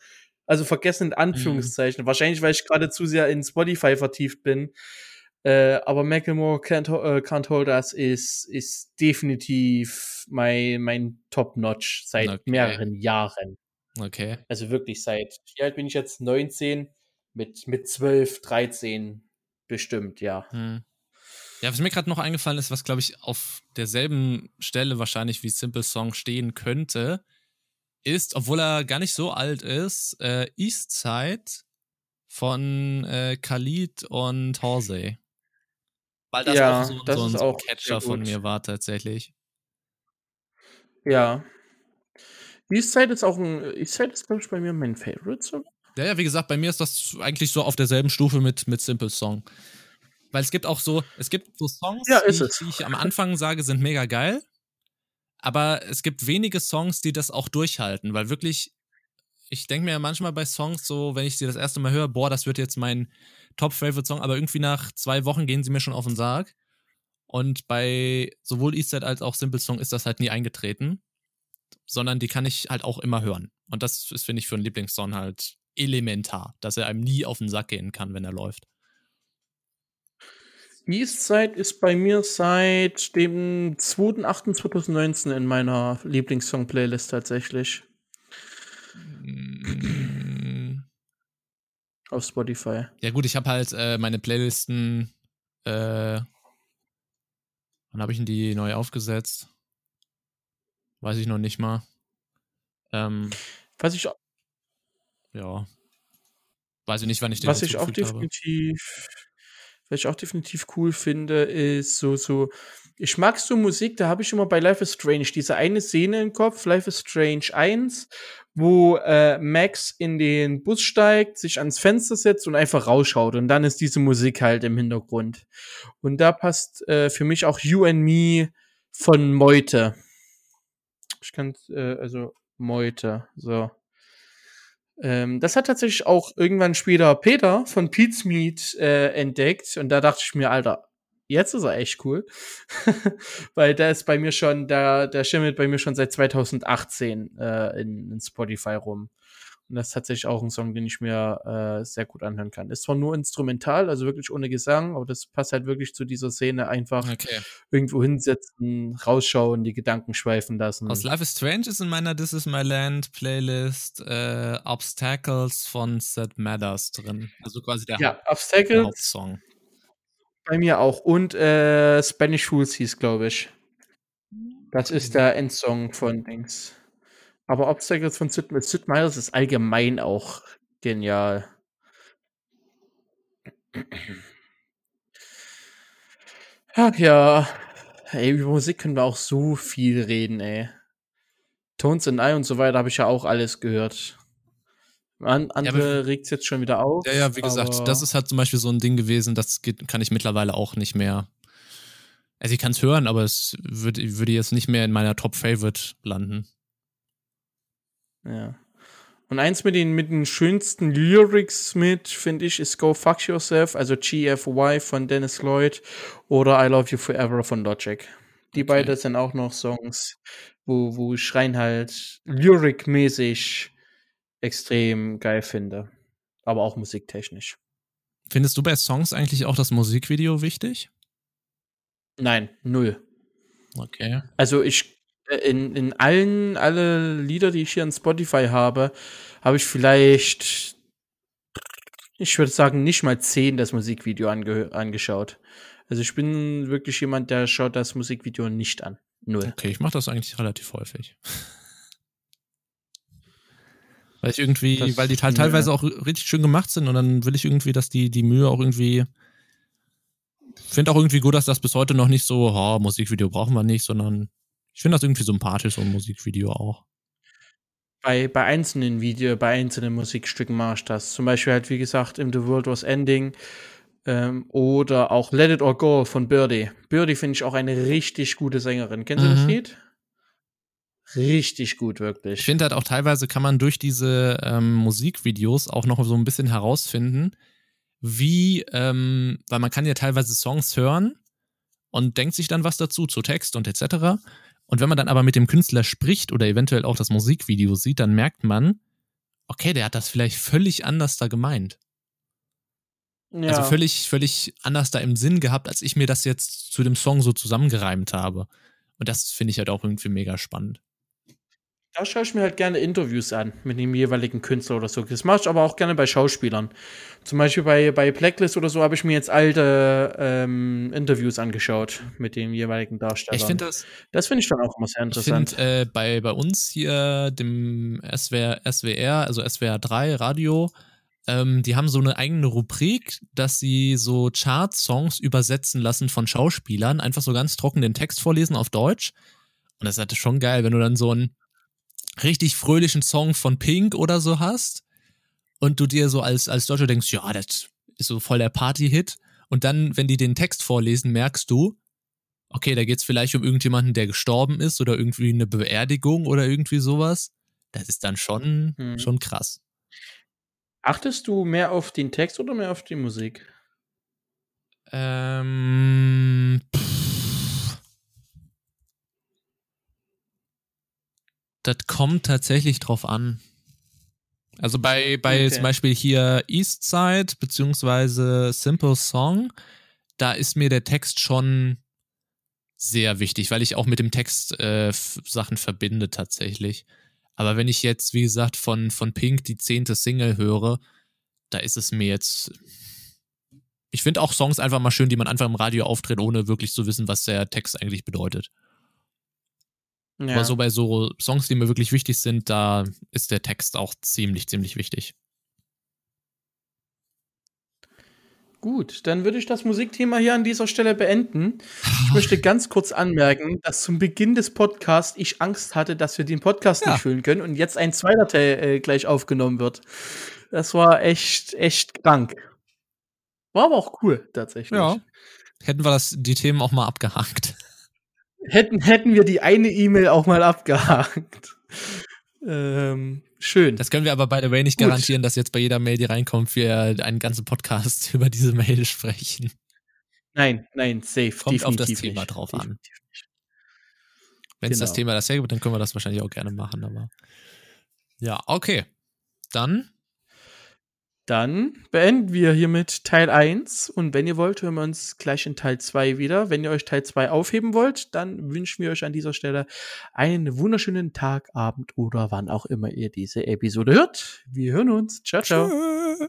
Speaker 1: Also vergessen in Anführungszeichen. Mhm. Wahrscheinlich, weil ich gerade zu sehr in Spotify vertieft bin. Äh, aber Macklemore Can't, äh, Can't Hold Us ist, ist definitiv mein, mein Top-Notch seit okay. mehreren Jahren.
Speaker 2: Okay.
Speaker 1: Also wirklich seit, wie alt bin ich jetzt? 19? Mit, mit 12, 13 bestimmt, ja. Hm.
Speaker 2: Ja, was mir gerade noch eingefallen ist, was glaube ich auf derselben Stelle wahrscheinlich wie Simple Song stehen könnte, ist, obwohl er gar nicht so alt ist, äh, Eastside von äh, Khalid und Horsey. Weil das ja, auch so, das so ein, so ein Catcher von mir war tatsächlich.
Speaker 1: Ja. Eastside ist auch ein. Eastside ist, glaube ich, bei mir mein Favorite Song.
Speaker 2: Ja, ja, wie gesagt, bei mir ist das eigentlich so auf derselben Stufe mit, mit Simple Song. Weil es gibt auch so, es gibt so Songs,
Speaker 1: ja,
Speaker 2: die, die, ich am Anfang sage, sind mega geil. Aber es gibt wenige Songs, die das auch durchhalten, weil wirklich, ich denke mir ja manchmal bei Songs so, wenn ich sie das erste Mal höre, boah, das wird jetzt mein Top-Favorite-Song, aber irgendwie nach zwei Wochen gehen sie mir schon auf den Sarg. Und bei sowohl Eastside als auch Simple Song ist das halt nie eingetreten, sondern die kann ich halt auch immer hören. Und das ist, finde ich, für einen Lieblingssong halt elementar, dass er einem nie auf den Sack gehen kann, wenn er läuft.
Speaker 1: Eastside ist bei mir seit dem 2.8.2019 in meiner Lieblingssong-Playlist tatsächlich. Auf Spotify.
Speaker 2: Ja, gut, ich habe halt äh, meine Playlisten äh, Wann habe ich denn die neu aufgesetzt? Weiß ich noch nicht mal. Ähm,
Speaker 1: Was ich,
Speaker 2: ja. Weiß ich nicht, wann ich den
Speaker 1: was ich auch
Speaker 2: hinzugefügt habe.
Speaker 1: definitiv, was ich auch definitiv cool finde, ist so, so, ich mag so Musik, da habe ich immer bei Life is Strange diese eine Szene im Kopf, Life is Strange 1, wo äh, Max in den Bus steigt, sich ans Fenster setzt und einfach rausschaut. Und dann ist diese Musik halt im Hintergrund. Und da passt äh, für mich auch You and Me von Meute. Ich kann, äh, also Meute, so. Ähm, das hat tatsächlich auch irgendwann später Peter von Pete's Meat äh, entdeckt. Und da dachte ich mir, Alter, jetzt ist er echt cool. [laughs] Weil der ist bei mir schon, der, der schimmelt bei mir schon seit 2018 äh, in, in Spotify rum. Und das ist tatsächlich auch ein Song, den ich mir äh, sehr gut anhören kann. Ist zwar nur instrumental, also wirklich ohne Gesang, aber das passt halt wirklich zu dieser Szene. Einfach
Speaker 2: Okay.
Speaker 1: irgendwo hinsetzen, rausschauen, die Gedanken schweifen lassen.
Speaker 2: Aus Life is Strange ist in meiner This is My Land Playlist äh, Obstacles von Sid Matters drin. Also quasi der,
Speaker 1: ja,
Speaker 2: Haupt, der
Speaker 1: Obstacles
Speaker 2: Hauptsong.
Speaker 1: Bei mir auch. Und äh, Spanish Fools hieß, glaube ich. Das ist der Endsong von Dings. Aber Obstacles von Sid, Sid Meier's ist allgemein auch genial. Ach ja. Ey, über Musik können wir auch so viel reden, ey. Tones and I und so weiter habe ich ja auch alles gehört. An, andere regt's jetzt schon wieder auf.
Speaker 2: Ja, ja, wie gesagt, das ist halt zum Beispiel so ein Ding gewesen, das geht, kann ich mittlerweile auch nicht mehr. Also ich kann es hören, aber es würde, würde jetzt nicht mehr in meiner Top Favorite landen.
Speaker 1: Ja. Und eins mit den, mit den schönsten Lyrics mit, finde ich, ist Go Fuck Yourself, also GFY von Dennis Lloyd oder I Love You Forever von Logic. Die
Speaker 2: Okay.
Speaker 1: beiden sind auch noch Songs, wo, wo ich rein halt lyric-mäßig extrem geil finde. Aber auch musiktechnisch.
Speaker 2: Findest du bei Songs eigentlich auch das Musikvideo wichtig?
Speaker 1: Nein, null.
Speaker 2: Okay.
Speaker 1: Also ich äh, in, in allen alle Lieder, die ich hier in Spotify habe, habe ich vielleicht ich würde sagen nicht mal zehn das Musikvideo ange angeschaut. Also ich bin wirklich jemand, der schaut das Musikvideo nicht an. Null.
Speaker 2: Okay, ich mache das eigentlich relativ häufig. Weil ich irgendwie,
Speaker 1: Das-
Speaker 2: weil die halt
Speaker 1: ja.
Speaker 2: teilweise auch richtig schön gemacht sind und dann will ich irgendwie, dass die, die Mühe auch irgendwie. Finde auch irgendwie gut, dass das bis heute noch nicht so, oh, Musikvideo brauchen wir nicht, sondern ich finde das irgendwie sympathisch, so ein Musikvideo auch.
Speaker 1: Bei, bei einzelnen Video, bei einzelnen Musikstücken mache ich das. Zum Beispiel halt, wie gesagt, im The World Was Ending ähm, oder auch Let It or Go von Birdie. Birdie finde ich auch eine richtig gute Sängerin. Kennst du das
Speaker 2: Mhm.
Speaker 1: Lied? Richtig gut, wirklich.
Speaker 2: Ich finde halt auch teilweise kann man durch diese ähm, Musikvideos auch noch so ein bisschen herausfinden, wie, ähm, weil man kann ja teilweise Songs hören und denkt sich dann was dazu, zu Text und etc. Und wenn man dann aber mit dem Künstler spricht oder eventuell auch das Musikvideo sieht, dann merkt man, okay, der hat das vielleicht völlig anders da gemeint.
Speaker 1: ja.
Speaker 2: Also völlig, völlig anders da im Sinn gehabt, als ich mir das jetzt zu dem Song so zusammengereimt habe. Und das finde ich halt auch irgendwie mega spannend.
Speaker 1: Da schaue ich mir halt gerne Interviews an mit dem jeweiligen Künstler oder so. Das mache ich aber auch gerne bei Schauspielern. Zum Beispiel bei, bei Blacklist oder so habe ich mir jetzt alte ähm, Interviews angeschaut mit den jeweiligen Darstellern.
Speaker 2: Ich finde das,
Speaker 1: das finde ich dann auch immer sehr
Speaker 2: Ich
Speaker 1: interessant.
Speaker 2: finde äh, bei, bei uns hier, dem SWR, SWR also SWR 3 Radio, ähm, die haben so eine eigene Rubrik, dass sie so Chart-Songs übersetzen lassen von Schauspielern, einfach so ganz trocken den Text vorlesen auf Deutsch. Und das ist halt schon geil, wenn du dann so einen richtig fröhlichen Song von Pink oder so hast und du dir so als, als Deutscher denkst, ja, das ist so voll der Party-Hit. Und dann, wenn die den Text vorlesen, merkst du, okay, da geht's vielleicht um irgendjemanden, der gestorben ist oder irgendwie eine Beerdigung oder irgendwie sowas. Das ist dann schon,
Speaker 1: Hm.
Speaker 2: schon krass.
Speaker 1: Achtest du mehr auf den Text oder mehr auf die Musik?
Speaker 2: Ähm, pff. Das kommt tatsächlich drauf an. Also bei, bei
Speaker 1: Okay.
Speaker 2: zum Beispiel hier Eastside beziehungsweise Simple Song, da ist mir der Text schon sehr wichtig, weil ich auch mit dem Text äh, Sachen verbinde tatsächlich. Aber wenn ich jetzt, wie gesagt, von, von Pink die zehnte Single höre, da ist es mir jetzt. Ich finde auch Songs einfach mal schön, die man einfach im Radio auftritt, ohne wirklich zu wissen, was der Text eigentlich bedeutet. Ja. Aber so bei so Songs, die mir wirklich wichtig sind, da ist der Text auch ziemlich, ziemlich wichtig.
Speaker 1: Gut, dann würde ich das Musikthema hier an dieser Stelle beenden. Ich möchte [laughs] ganz kurz anmerken, dass zum Beginn des Podcasts ich Angst hatte, dass wir den Podcast ja. nicht füllen können und jetzt ein zweiter Teil äh, gleich aufgenommen wird. Das war echt, echt krank. War aber auch cool, tatsächlich. Ja.
Speaker 2: Hätten wir das, die Themen auch mal abgehakt.
Speaker 1: Hätten, hätten wir die eine E-Mail auch mal abgehakt. Ähm, schön.
Speaker 2: Das können wir aber by the way nicht Gut. garantieren, dass jetzt bei jeder Mail, die reinkommt, wir einen ganzen Podcast [laughs] über diese Mail sprechen.
Speaker 1: Nein, nein, safe.
Speaker 2: Kommt auf das Thema nicht. drauf an. Wenn es genau. das Thema das hergibt, dann können wir das wahrscheinlich auch gerne machen, aber. Ja, okay. Dann
Speaker 1: dann beenden wir hiermit Teil 1 und wenn ihr wollt, hören wir uns gleich in Teil 2 wieder. Wenn ihr euch Teil 2 aufheben wollt, dann wünschen wir euch an dieser Stelle einen wunderschönen Tag, Abend oder wann auch immer ihr diese Episode hört. Wir hören uns. Ciao, ciao. Tschö.